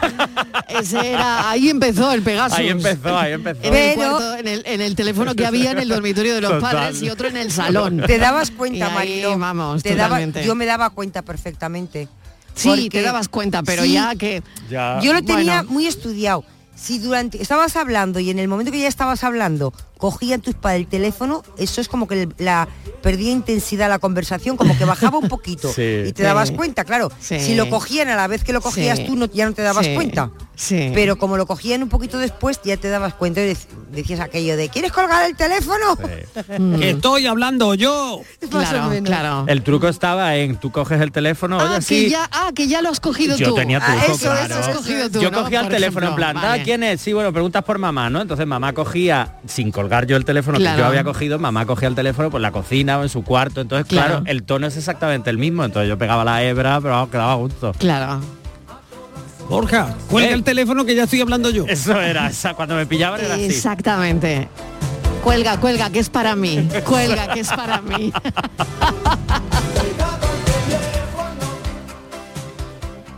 Ese era, ahí empezó el Pegasus. Ahí empezó, ahí empezó. En el, Pero- cuarto, en, el, en el teléfono que había en el dormitorio de los Total. padres y otro en el salón. Te dabas cuenta, Marilo. vamos, te daba- yo me daba cuenta perfectamente. Sí, Porque- te dabas cuenta, pero Sí, ya que... Ya. Yo lo tenía Bueno. muy estudiado. Si durante estabas hablando y en el momento que ya estabas hablando cogían tus padres el teléfono, eso es como que la perdía intensidad la conversación, como que bajaba un poquito Sí. y te dabas Sí. cuenta, claro. Sí. Si lo cogían a la vez que lo cogías Sí. tú, no, ya no te dabas Sí. cuenta. Sí. Pero como lo cogían un poquito después, ya te dabas cuenta y dec- decías aquello de ¿quieres colgar el teléfono? Que estoy hablando yo. Más o menos. claro. El truco estaba en tú coges el teléfono, oye, Ah, sí. que ya, ah, que ya lo has cogido Yo tú. tenía Ah, truco, eso, eso claro. has cogido tú, Yo ¿no? cogía el Por teléfono ejemplo. en plan, "Ah, Vale. ¿quién es? Sí, bueno, preguntas por mamá, ¿no? Entonces mamá cogía, sin colgar yo el teléfono que yo había cogido, mamá cogía el teléfono por la cocina o en su cuarto. Entonces, claro, Claro. el tono es exactamente el mismo. Entonces yo pegaba la hebra, pero quedaba a gusto. Claro. Borja, cuelga el teléfono que ya estoy hablando yo. Eso era, esa, cuando me pillaban era así. Exactamente. Cuelga, cuelga, que es para mí. Cuelga, que es para mí.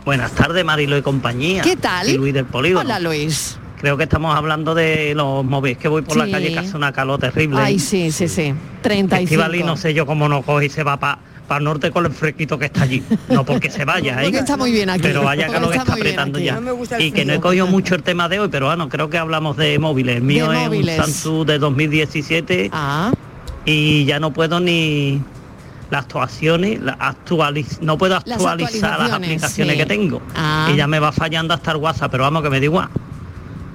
Buenas tardes, Marilo y compañía. ¿Qué tal? Soy Luis del Polígono. Hola, Luis. Creo que estamos hablando de los móviles, que voy por la calle que hace una calor terrible. Ay, sí, sí, sí. 35. Estivali, no sé yo cómo no coge y se va para el norte con el fresquito que está allí. No porque se vaya, ¿eh? Porque está muy bien aquí. Pero vaya Porque calor que está apretando ya. No me gusta el y que no he cogido mucho el tema de hoy, pero bueno, creo que hablamos de móviles. El mío De es móviles. un Samsung de 2017 Ah. y ya no puedo ni las actuaciones, la actualiz no puedo actualizar las, aplicaciones sí. que tengo. Ah. Y ya me va fallando hasta el WhatsApp, pero vamos que me da igual.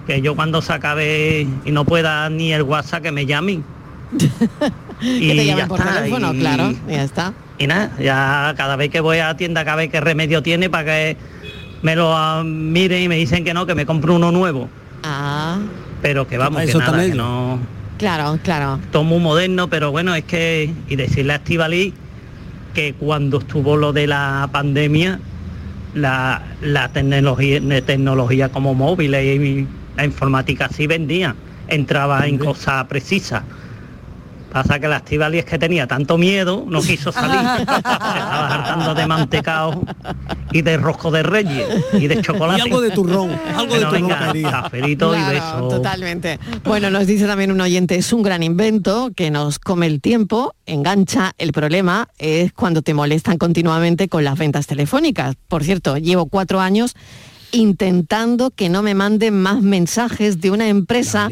Que yo cuando se acabe y no pueda ni el WhatsApp que me llamen. Que te llamen por está, teléfono, y- claro. Ya está. Y nada, ya cada vez que voy a la tienda, cada vez que remedio tiene para que me lo ah, miren y me dicen que no, que me compro uno nuevo. Ah. Pero que vamos, que Eso nada, también. que no Claro, claro. todo muy moderno, pero bueno, es que, y decirle a Estivali que cuando estuvo lo de la pandemia, la, la tecnología, de tecnología como móviles y la informática sí vendía, entraba en cosas precisas. Pasa que la Estivali es que tenía tanto miedo, no quiso salir. Se estaba hartando de mantecao y de rosco de reyes y de chocolate. Y algo de turrón, algo de turrón y beso. totalmente. Bueno, nos dice también un oyente, es un gran invento que nos come el tiempo, engancha. El problema es cuando te molestan continuamente con las ventas telefónicas. Por cierto, llevo cuatro años intentando que no me manden más mensajes de una empresa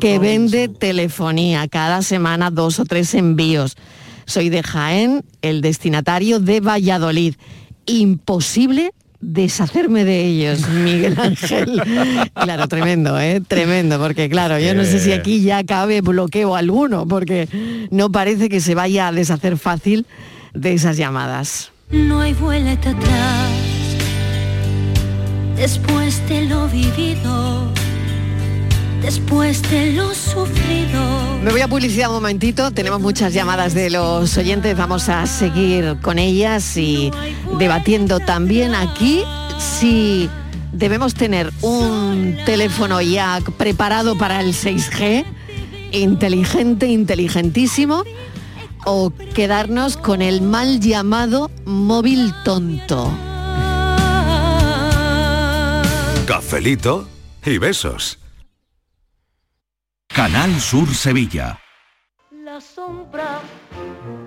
que vende telefonía. Cada semana dos o tres envíos. Soy de Jaén, el destinatario de Valladolid. Imposible deshacerme de ellos, Miguel Ángel. Claro, tremendo, ¿eh? Tremendo, porque claro, yo no sé si aquí ya cabe bloqueo alguno, porque no parece que se vaya a deshacer fácil de esas llamadas. No hay vuelta atrás. Después de lo vivido, después de lo sufrido. Me voy a publicidad un momentito, tenemos muchas llamadas de los oyentes, vamos a seguir con ellas y debatiendo también aquí si debemos tener un teléfono ya preparado para el 6G, inteligente, inteligentísimo, o quedarnos con el mal llamado móvil tonto. Cafelito y besos. Canal Sur Sevilla. La sombra,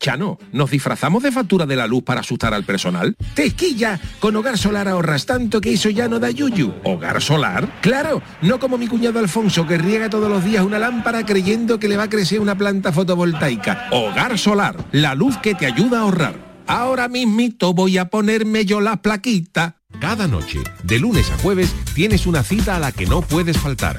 Chano, ¿nos disfrazamos de factura de la luz para asustar al personal? ¡Tequilla! Con Hogar Solar ahorras tanto que eso ya no da yuyu. ¿Hogar Solar? ¡Claro! No como mi cuñado Alfonso que riega todos los días una lámpara creyendo que le va a crecer una planta fotovoltaica. Hogar Solar, la luz que te ayuda a ahorrar. Ahora mismito voy a ponerme yo la plaquita. Cada noche, de lunes a jueves, tienes una cita a la que no puedes faltar.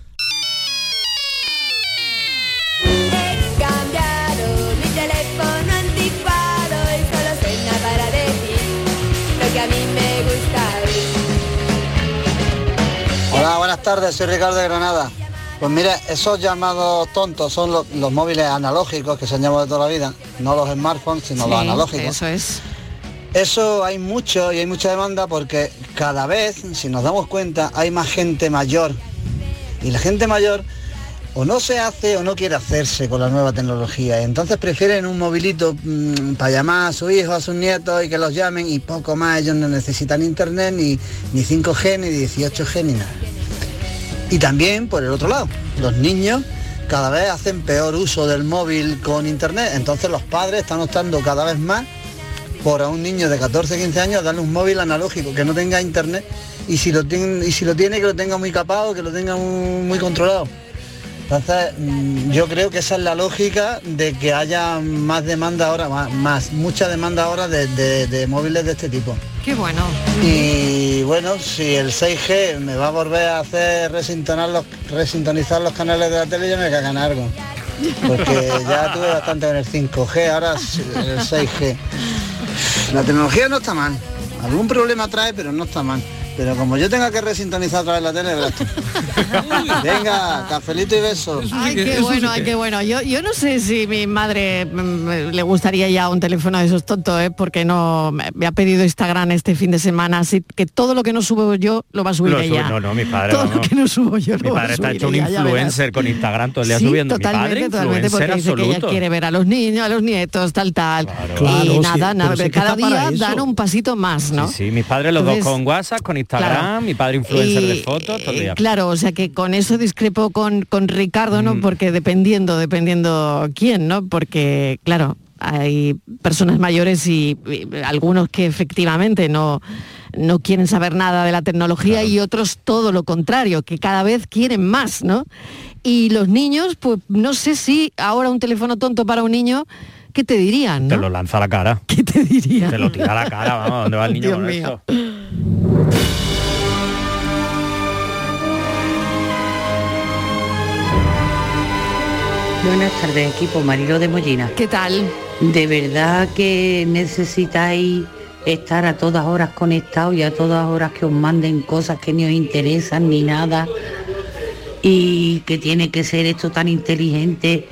Buenas tardes, soy Ricardo de Granada. Pues mira, esos llamados tontos son lo- los, móviles analógicos que se han llamado de toda la vida, no los smartphones, sino los analógicos. Eso es. Eso hay mucho y hay mucha demanda porque cada vez, si nos damos cuenta, hay más gente mayor. Y la gente mayor o no se hace o no quiere hacerse con la nueva tecnología. Y entonces prefieren un movilito mm, para llamar a su hijo, a sus nietos y que los llamen y poco más. Ellos no necesitan internet, ni, ni 5G, ni 18G, ni nada. Y también, por el otro lado, los niños cada vez hacen peor uso del móvil con internet. Entonces los padres están optando cada vez más por a un niño de 14, 15 años darle un móvil analógico que no tenga internet y si lo tiene, y si lo tiene que lo tenga muy capado, que lo tenga muy controlado. Entonces, mm, yo creo que esa es la lógica de que haya más demanda ahora, más, más mucha demanda ahora de, de- de móviles de este tipo. Qué bueno. Y bueno, si el 6G me va a volver a hacer resintonar los, resintonizar los canales de la tele, yo me cagan algo. Porque ya tuve bastante con el 5G, ahora el 6G. La tecnología no está mal. Algún problema trae, pero no está mal. Pero como yo tenga que resintonizar otra vez la tele, verás tú. Venga, cafelito y besos. Ay, qué bueno, ay, qué bueno. Yo, yo no sé si mi madre mm, le gustaría ya un teléfono de esos tontos, ¿eh? porque no me ha pedido Instagram este fin de semana, así que todo lo que no subo yo lo va a subir Lo sube- ella. no, no, mi padre, Todo lo que no subo yo Mi lo va a padre está hecho un ella, influencer con Instagram todo el día Sí, subiendo. Mi totalmente, padre totalmente, porque dice que ella absoluto. quiere ver a los niños, a los nietos, tal, tal. Claro, y sí, nada, nada, sí que cada día dan un pasito más, ¿no? Sí, sí, mis padres los Entonces, dos con WhatsApp, con Instagram, claro. mi padre influencer de fotos, todo el día. Claro, o sea que con eso discrepo con, con Ricardo, Mm. ¿no? Porque dependiendo, dependiendo quién, ¿no? Porque, claro, hay personas mayores y, y algunos que efectivamente no, no quieren saber nada de la tecnología y otros todo lo contrario, que cada vez quieren más, ¿no? Y los niños, pues no sé si ahora un teléfono tonto para un niño, ¿qué te dirían? Te ¿no? lo lanza a la cara. ¿Qué te dirían? Te lo tira a la cara, vamos, ¿dónde va el niño Dios con mío. esto? Buenas tardes, equipo Marilo de Mollina. ¿Qué tal? ¿De verdad que necesitáis estar a todas horas conectados y a todas horas que os manden cosas que ni os interesan ni nada? Y que tiene que ser esto tan inteligente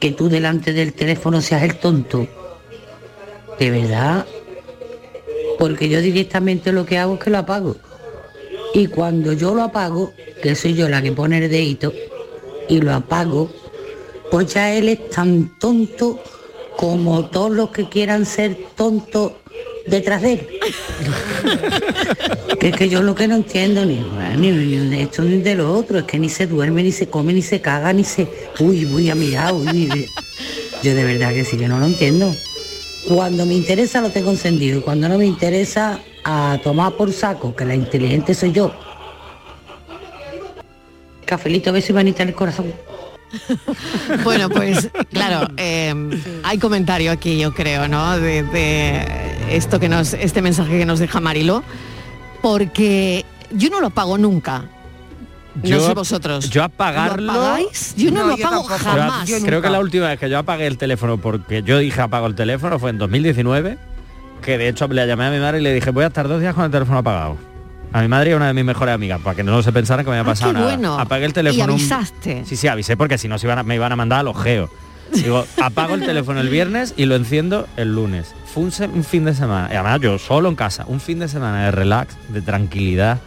que tú delante del teléfono seas el tonto. ¿De verdad? Porque yo directamente lo que hago es que lo apago. Y cuando yo lo apago, que soy yo la que pone el dedito, y lo apago, pues ya él es tan tonto como todos los que quieran ser tontos detrás de él. que es que yo lo que no entiendo ni, ni, ni de esto ni de lo otro, es que ni se duerme, ni se come, ni se caga, ni se... Uy, voy a mirar, uy, uy. Yo de verdad que sí que no lo entiendo. Cuando me interesa lo tengo encendido y cuando no me interesa a tomar por saco, que la inteligente soy yo. Cafelito, beso y manita en el corazón. Bueno, pues claro, eh, hay comentario aquí, yo creo, ¿no? De, de esto que nos, este mensaje que nos deja Marilo, porque yo no lo apago nunca. no sé vosotros. Yo apagarlo. ¿Lo apagáis? Yo no, lo apago Yo jamás. creo que la última vez que yo apagué el teléfono, porque yo dije apago el teléfono, fue en 2019, que de hecho le llamé a mi madre y le dije, voy a estar dos días con el teléfono apagado. A mi madre y a una de mis mejores amigas, para que no se pensara que me había pasado Ah, qué nada. bueno. Apagué el teléfono. Y un- avisaste. Sí, sí, avisé porque si no se iban a- me iban a mandar al ojeo. Digo, apago el teléfono el viernes y lo enciendo el lunes. Fue un, fin de semana, y además yo solo en casa, un fin de semana de relax, de tranquilidad.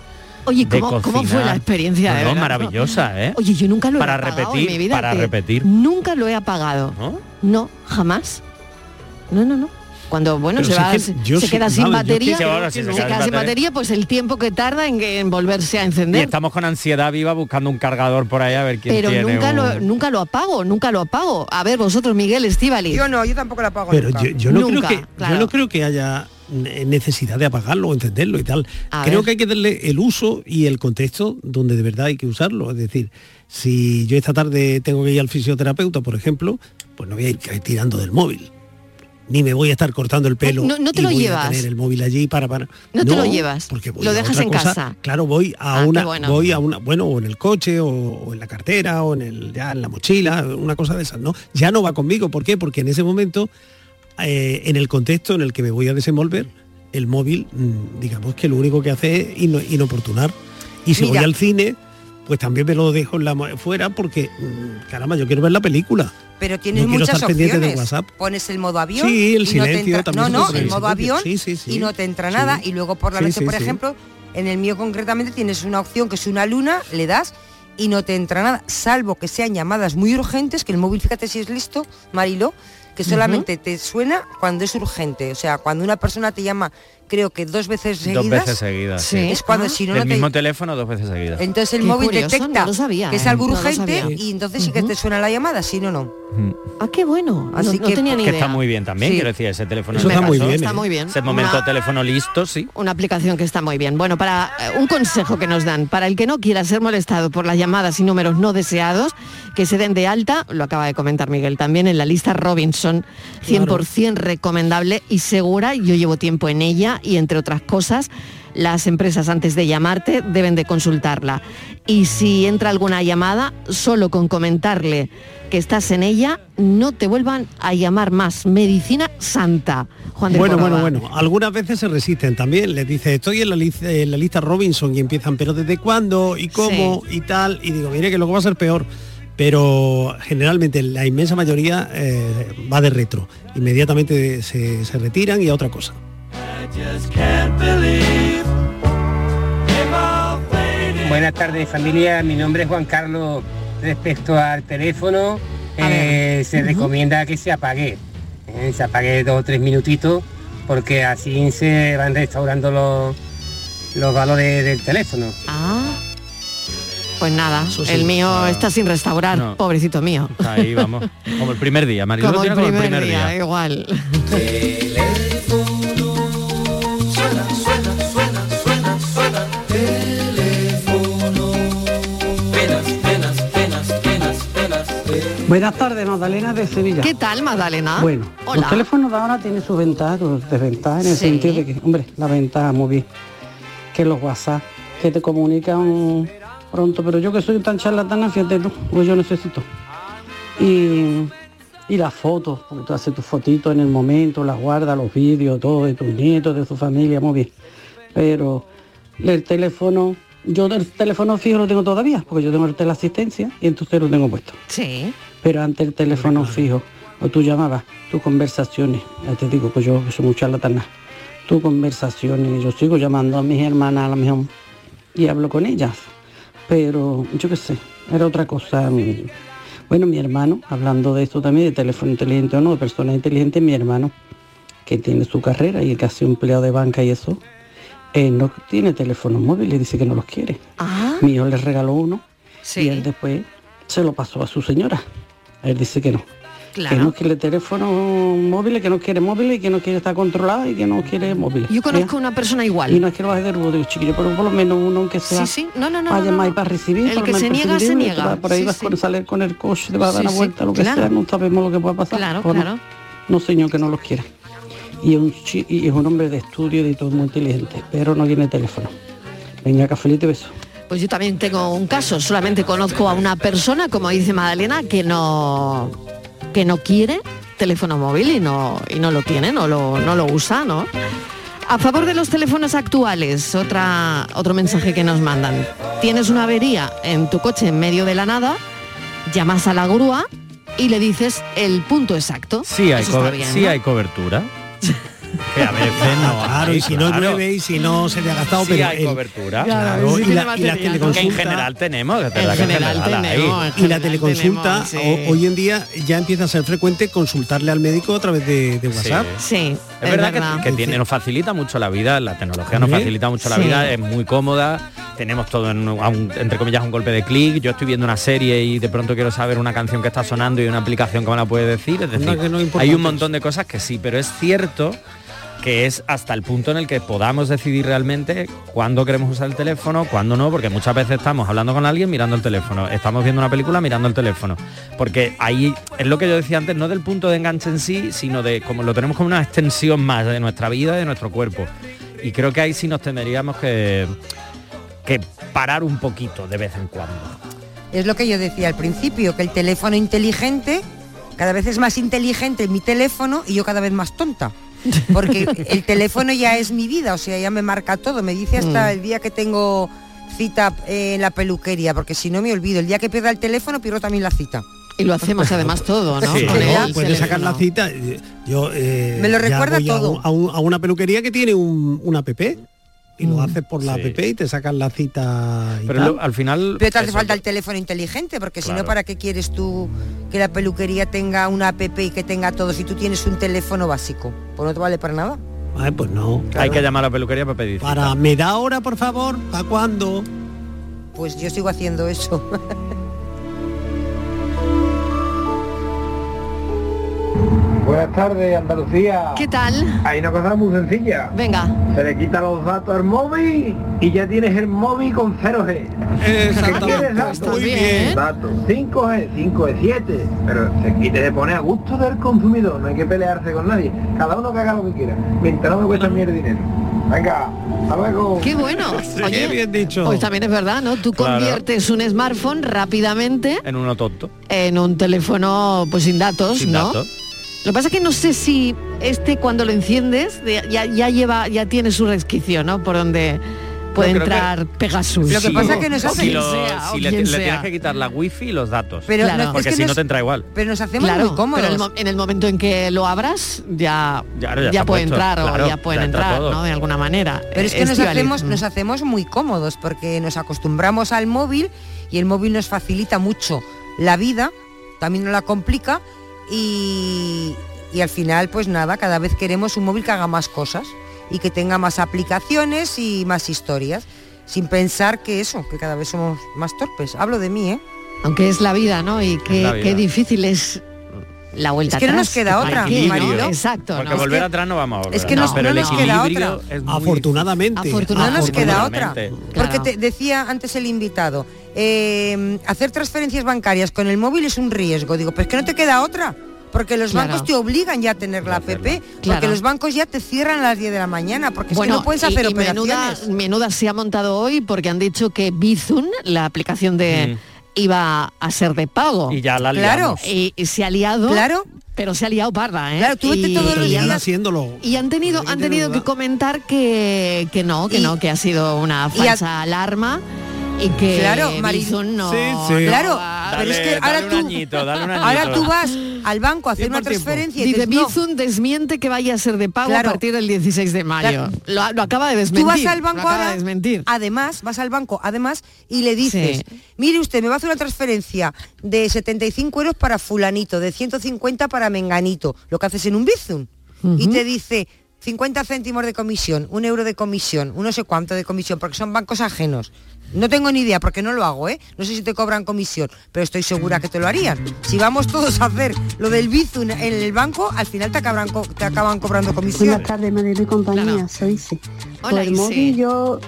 Oye, de ¿cómo, cómo fue la experiencia? de No, verdad, maravillosa, ¿eh? Oye, yo nunca lo Para he apagado repetir, en mi vida. para repetir. Nunca lo he apagado. ¿No? No, jamás. No, no, no. Cuando bueno Pero se si va, es que se, yo se sí- queda sin batería, sí se se queda sin batería. batería, pues el tiempo que tarda en, que- en volverse a Y encender. estamos con ansiedad viva buscando un cargador por ahí a ver quién Pero tiene nunca un- lo, nunca lo apago, nunca lo apago. A ver, vosotros, Miguel Estivali. Yo no, yo tampoco la apago Pero nunca. yo, yo no Nunca, creo que claro. yo no creo que haya necesidad de apagarlo o entenderlo y tal. A creo ver. que hay que darle el uso y el contexto donde de verdad hay que usarlo. Es decir, si yo esta tarde tengo que ir al fisioterapeuta, por ejemplo, pues no voy a ir tirando del móvil. Ni me voy a estar cortando el pelo. no- no te y lo voy llevas. A tener el móvil allí para para. No te lo llevas, Porque voy lo a dejas otra en cosa. casa. Claro, voy a Ah, una, bueno. voy a una, bueno, o en el coche, o, o en la cartera, o en el, ya en la mochila, una cosa de esas, ¿no? Ya no va conmigo. ¿Por qué? Porque en ese momento, eh, en el contexto en el que me voy a desenvolver, el móvil, mm, digamos que lo único que hace es ino- inoportunar. Y si Mira. voy al cine, pues también me lo dejo en la, fuera porque, mm, caramba, yo quiero ver la película. Pero tienes No muchas opciones. Pones el modo avión. Sí, el y no te silencio entra- No, no, el modo silencio. avión Sí, sí, sí. y no te entra nada. Y luego por la noche, por ejemplo, en el mío concretamente tienes una opción que es una luna, le das y no te entra nada, salvo que sean llamadas muy urgentes, que el móvil, fíjate si es listo, Marilo, que solamente te suena cuando es urgente. O sea, cuando una persona te llama, creo que dos veces seguidas. Dos veces seguidas. Sí. Es cuando si no, no el te- mismo teléfono dos veces seguidas. Entonces el Qué móvil curioso, detecta no sabía, que es ¿eh? algo urgente y entonces sí que te suena la llamada, si no, no. Ah, qué bueno. No- Así no, que- tenía ni que idea. está muy bien también, Sí. quiero decir, ese teléfono Eso está muy bien, Está ¿eh? muy bien. Ese momento Una- teléfono listo, sí. una aplicación que está muy bien. Bueno, para eh, un consejo que nos dan, para el que no quiera ser molestado por las llamadas y números no deseados, que se den de alta, lo acaba de comentar Miguel también, en la lista Robinson, 100% recomendable y segura. Yo llevo tiempo en ella y entre otras cosas, las empresas antes de llamarte deben de consultarla. Y si entra alguna llamada, solo con comentarle que estás en ella, no te vuelvan a llamar más. Medicina santa. Juan de Bueno, bueno, Córdoba. bueno. Algunas veces se resisten también. Les dice, estoy en la, lista, en la lista Robinson y empiezan, pero ¿desde cuándo? ¿Y cómo? Y tal. Y digo, mire que luego va a ser peor. Pero generalmente la inmensa mayoría eh, va de retro. Inmediatamente se, se retiran y a otra cosa. Buenas tardes familia, mi nombre es Juan Carlos. Respecto al teléfono, eh, se recomienda que se apague. eh, se apague dos o tres minutitos porque así se van restaurando los, los valores del teléfono. Ah. Pues nada, sí. el mío Ah. está sin restaurar, No. pobrecito mío. Ahí vamos. Como el primer día, Mariló Como el primer, como el primer día, día. igual. Buenas tardes, Magdalena de Sevilla. ¿Qué tal, Magdalena? Bueno, Hola. los teléfonos de ahora tienen sus ventajas, sus desventajas, en el Sí. sentido de que, hombre, la ventaja muy bien, que los WhatsApp, que te comunican pronto, pero yo que soy tan charlatana, fíjate tú, pues yo necesito. Y, y las fotos, porque tú haces tus fotitos en el momento, las guardas, los vídeos, todo, de tus nietos, de tu familia, muy bien. Pero el teléfono, yo el teléfono fijo lo tengo todavía, porque yo tengo el teleasistencia y entonces lo tengo puesto. Sí. Pero antes el teléfono fijo, o tú llamabas, tus conversaciones, ya te digo, pues yo que soy muy charlatana, tus conversaciones, yo sigo llamando a mis hermanas a lo mejor y hablo con ellas, pero yo qué sé, era otra cosa. mi- Bueno, mi hermano, hablando de esto también, de teléfono inteligente o no, de personas inteligentes, mi hermano, que tiene su carrera y que ha sido empleado de banca y eso, él no tiene teléfonos móviles, dice que no los quiere. Ah, Mi hijo le regaló uno Sí. y él después se lo pasó a su señora. Él dice que no. Que no claro. quiere teléfono móviles, que no quiere móviles y que no quiere estar controlado y que no quiere móviles. Yo conozco ¿Ya? una persona Y igual. no es que lo baje de rubo, digo, chiquillo, pero por lo menos uno aunque sea Sí, sí. No, no, no. para no, no, llamar y no. para recibir. El que se niega, se niega. Por ahí Sí, vas sí. con salir con el coche, te va a dar Sí, una sí, vuelta, lo que claro. sea, no sabemos lo que pueda pasar. Claro, claro. No, señor, que no los quiera. Y es un, y es un hombre de estudio y todo muy inteligente, pero no tiene teléfono. Venga, cafelito y beso. Pues yo también tengo un caso. Solamente conozco a una persona, como dice Magdalena, que no, que no quiere teléfono móvil y no, y no lo tiene, no lo, no lo usa, ¿no? A favor de los teléfonos actuales, otra, otro mensaje que nos mandan. Tienes una avería en tu coche en medio de la nada, llamas a la grúa y le dices el punto exacto. Sí hay, bien, sí ¿no? hay cobertura. que a veces no Claro, hay, y si no llueve y si no se le ha gastado, Sí pero hay el- cobertura. Claro, sí y, la, y la batería, ¿no? Que en teleconsulta. general tenemos, es En verdad que en general tenemos, en y la teleconsulta, tenemos, sí. o- hoy en día ya empieza a ser frecuente consultarle al médico a través de, de WhatsApp. Sí, Es verdad, que- que, tiene, nos facilita mucho la vida, la tecnología nos facilita mucho la Sí. vida, es muy cómoda, tenemos todo en un- entre comillas un golpe de clic, yo estoy viendo una serie y de pronto quiero saber una canción que está sonando y una aplicación que me la puede decir, es decir, no hay un montón de cosas que sí, pero es cierto que es hasta el punto en el que podamos decidir realmente cuándo queremos usar el teléfono, cuándo no, porque muchas veces estamos hablando con alguien mirando el teléfono, estamos viendo una película mirando el teléfono, porque ahí es lo que yo decía antes, no del punto de enganche en sí, sino de como lo tenemos como una extensión más de nuestra vida, de nuestro cuerpo. Y creo que ahí sí nos tendríamos que, que parar un poquito de vez en cuando. Es lo que yo decía al principio, que el teléfono inteligente, cada vez es más inteligente mi teléfono y yo cada vez más tonta. Porque el teléfono ya es mi vida, o sea, ya me marca todo, me dice hasta Mm. el día que tengo cita eh, en la peluquería, porque si no me olvido, el día que pierda el teléfono pierdo también la cita. Y lo hacemos además todo, ¿no? Sí, Con no, el puedes sacar la cita. eh, Yo eh, Me lo recuerda todo. un- A, un- a una peluquería que tiene un, una app y Mm. lo haces por la Sí. app y te sacan la cita. Y Pero tal. lo- al final... Pero te hace falta el teléfono inteligente, porque si Claro. no, ¿para qué quieres tú que la peluquería tenga una app y que tenga todo si tú tienes un teléfono básico? Pues no te vale para nada. Ay, pues no. Hay que llamar a la peluquería para pedir. cita. Para, ¿me da hora, por favor? ¿Para cuándo? Pues yo sigo haciendo eso. Buenas tardes, Andalucía. ¿Qué tal? Hay una cosa muy sencilla. Venga. Se le quita los datos al móvil y ya tienes el móvil con 0G. ¿Qué quieres datos? Muy bien. Datos. 5G, 5G, 7. Pero se quite de poner a gusto del consumidor. No hay que pelearse con nadie. Cada uno que haga lo que quiera. Mientras no me cuesta mi dinero. Venga, hasta luego. Qué bueno. Oye, Qué bien dicho. Pues también es verdad, ¿no? Tú Claro. conviertes un smartphone rápidamente En uno tonto. en un teléfono pues sin datos, Sin ¿no? datos. Lo que pasa es que no sé si este cuando lo enciendes de- ya, ya lleva, ya tiene su resquicio, ¿no? Por donde puede que- entrar Pegasus. Lo que pasa es que nos hace- Si, lo- sea, si le, tienes que quitar la wifi y los datos. Pero Claro. no- porque es que si no nos- te entra igual. Pero nos hacemos Claro, muy cómodos. pero el mo- en el momento en que lo abras ya, ya puede puesto, entrar claro, o ya pueden ya entra entrar, todo. ¿no? De alguna manera. Pero es que Eh, nos Estíbaliz, hacemos, nos hacemos muy cómodos porque nos acostumbramos al móvil y el móvil nos facilita mucho la vida, también nos la complica y, y al final pues nada, cada vez queremos un móvil que haga más cosas y que tenga más aplicaciones y más historias, sin pensar que eso, que cada vez somos más torpes. Hablo de mí, ¿eh? Aunque es la vida, ¿no? Y qué, qué difícil es la vuelta Es que no nos queda ¿Para otra? Marilo. Exacto, Porque ¿no? volver que- atrás no vamos a volver. es que No, nos- pero no el nos queda equilibrio otra. es muy Afortunadamente. No nos queda otra. Afortunadamente. Claro. Porque te decía antes el invitado, eh, hacer transferencias bancarias con el móvil es un riesgo. Digo, pues que no te queda otra. Porque los Claro. bancos te obligan ya a tener la app, porque los bancos ya te cierran a las 10 de la mañana, porque es Bueno, que no puedes hacer y menuda, operaciones. menuda se ha montado hoy porque han dicho que Bizum, la aplicación de iba a ser de pago. Y ya la Claro. liamos. Y, y se ha liado. Claro. Pero se ha liado parda, ¿eh? Claro, tú y, y días han- haciéndolo. y han tenido, han tenido que comentar que, que no, que Y- no, que ha sido una y a- falsa alarma y que Claro, Mari- Bizum no, Sí, sí. no Claro, pero es que ahora tú, añito, ahora tú vas al banco a hacer una transferencia y Dice, no, Bizum desmiente que vaya a ser de pago Claro. a partir del 16 de mayo. Claro. Lo, lo acaba de desmentir. Tú vas al banco ahora, de desmentir. además, vas al banco, además, y le dices, Sí. mire usted, me va a hacer una transferencia de 75 euros para fulanito, de 150 para menganito, lo que haces en un Bizum. Y te dice 50 céntimos de comisión, un euro de comisión, un no sé cuánto de comisión, porque son bancos ajenos. No tengo ni idea, porque no lo hago, ¿eh? No sé si te cobran comisión, pero estoy segura que te lo harían. Si vamos todos a hacer lo del Bizum en el banco, al final te acaban, co- te acaban cobrando comisión. Buenas tardes, Marilo y compañía, Claro. soy Isi. Hola, Pues el Isi. móvil yo,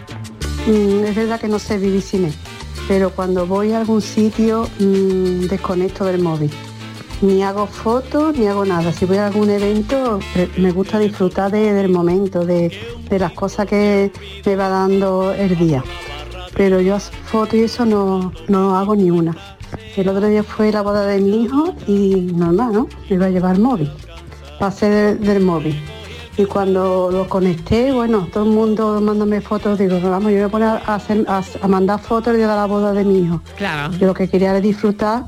mm, es verdad que no sé vivir sin él, pero cuando voy a algún sitio mm, desconecto del móvil. Ni hago fotos, ni hago nada. Si voy a algún evento, eh, me gusta disfrutar de- del momento, de, de las cosas que me va dando el día. Pero yo fotos y eso no, no hago ni una. el otro día fue la boda de mi hijo y normal, ¿no? Me iba a llevar el móvil. Pasé del, del móvil. Y cuando lo conecté, bueno, todo el mundo mándame fotos, digo, vamos, yo voy a poner a, hacer, a, a mandar fotos de la boda de mi hijo. Claro. Yo lo que quería era disfrutar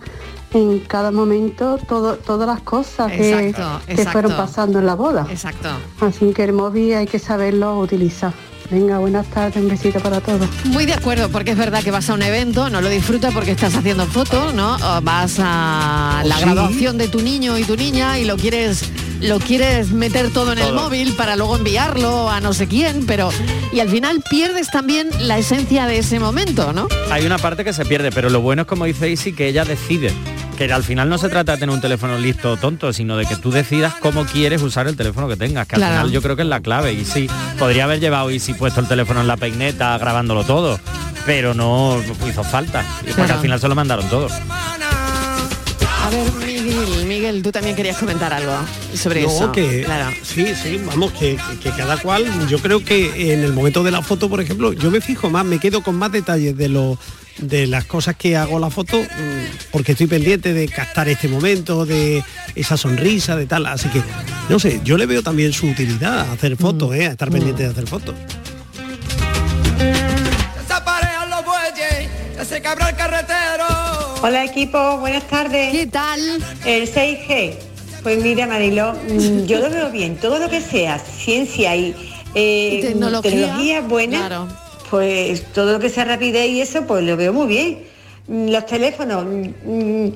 en cada momento todo, todas las cosas que, Exacto, que exacto. fueron pasando en la boda. Exacto. Así que el móvil hay que saberlo utilizar. Venga, buenas tardes, un besito para todos. Muy de acuerdo, porque es verdad que vas a un evento, no lo disfrutas porque estás haciendo fotos, ¿no? O vas a la Sí. graduación de tu niño y tu niña y lo quieres lo quieres meter todo en el móvil para luego enviarlo a no sé quién, pero y al final pierdes también la esencia de ese momento, ¿no? Hay una parte que se pierde, pero lo bueno es como dice Isi que ella decide. Que al final no se trata de tener un teléfono listo o tonto, sino de que tú decidas cómo quieres usar el teléfono que tengas, que Claro. al final yo creo que es la clave. Y sí, podría haber llevado Isi puesto el teléfono en la peineta grabándolo todo, pero no hizo falta, y porque Claro. al final se lo mandaron todos. A ver, Miguel, Miguel, tú también querías comentar algo sobre No, eso. que Claro. sí, sí, vamos, que, que- que cada cual, yo creo que en el momento de la foto, por ejemplo, yo me fijo más, me quedo con más detalles de lo de las cosas que hago la foto, mm, porque estoy pendiente de captar este momento, de esa sonrisa, de tal. Así que, no sé, yo le veo también su utilidad a hacer fotos, ¿eh? a estar pendiente de hacer fotos. Desaparejan los bueyes, ya se cabra el carretero. Hola equipo, buenas tardes. ¿Qué tal? El 6G. Pues mira Marilo, mm, yo lo veo bien, todo lo que sea ciencia y, eh, Y tecnología, buena, claro. pues todo lo que sea rapidez y eso, pues lo veo muy bien. Mm, Los teléfonos, mm,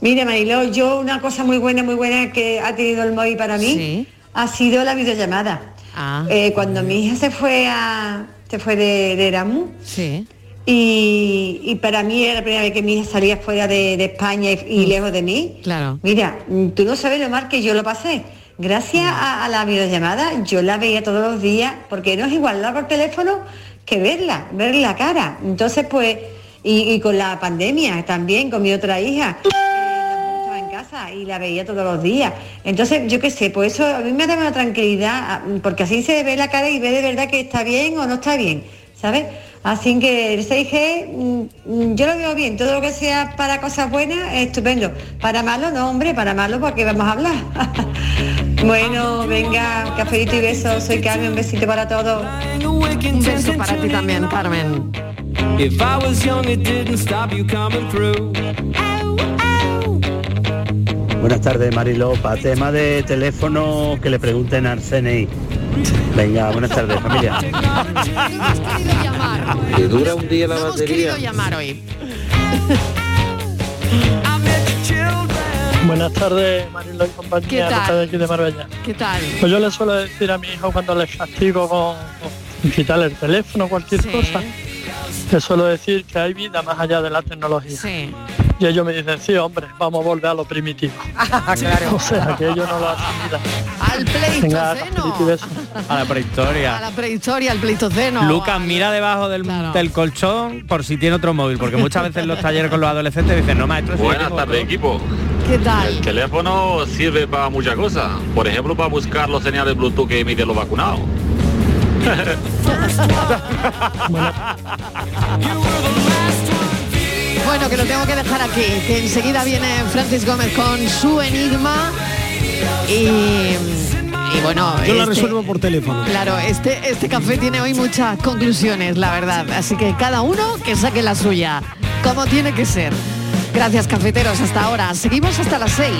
mira Marilo, yo una cosa muy buena, muy buena que ha tenido el móvil para mí ha sido la videollamada. Ah. Eh, cuando mi hija se fue a se fue de, de Erasmus, Sí. Y, y para mí era la primera vez que mi hija salía fuera de, de España y, y lejos de mí. Claro. Mira, mm, tú no sabes lo mal que yo lo pasé. Gracias a, a la videollamada, yo la veía todos los días, porque no es igual hablar por teléfono que verla, ver la cara. Entonces, pues, y, y con la pandemia también, con mi otra hija, eh, estaba en casa y la veía todos los días. Entonces, yo qué sé, pues eso a mí me da una tranquilidad, ah, porque así se ve la cara y ve de verdad que está bien o no está bien, ¿sabes? Así que el 6G mm, mm, yo lo veo bien, todo lo que sea para cosas buenas, estupendo. Para malo, no, hombre, para malo, porque vamos a hablar? bueno, venga, cafelito y besos, soy Carmen, un besito para todos. Un beso para ti también, Carmen. If I was young, it didn't stop you coming through. Buenas tardes, Mariló. Para tema de teléfono, que le pregunten al CNI. Venga, buenas tardes, familia. Que dura un día la no querido llamar hoy. Buenas tardes, Marilo y compañía, ¿Qué tal? Rosa de aquí de Marbella. ¿Qué tal? Pues yo le suelo decir a mi hijo cuando le castigo con, con quitarle el teléfono o cualquier cosa, le suelo decir que hay vida más allá de la tecnología. Sí. Y ellos me dicen, sí, hombre, vamos a volver a lo primitivo. claro. O sea, que ellos no lo asimilan. Al pleistoceno. A la prehistoria. A la prehistoria, al pleistoceno. Lucas, mira debajo del, del colchón por si tiene otro móvil, porque muchas veces en los talleres con los adolescentes dicen, no maestro, si Buenas tardes, otro". equipo. ¿Qué tal? El teléfono sirve para muchas cosas. Por ejemplo, para buscar los señales Bluetooth que emiten los vacunados. Bueno, que lo tengo que dejar aquí, que enseguida viene Francis Gómez con su enigma y, y bueno, Yo la este- resuelvo por teléfono. Claro, este, este café tiene hoy muchas conclusiones, la verdad. Así que cada uno que saque la suya, como tiene que ser. Gracias, cafeteros, hasta ahora. Seguimos hasta las 6.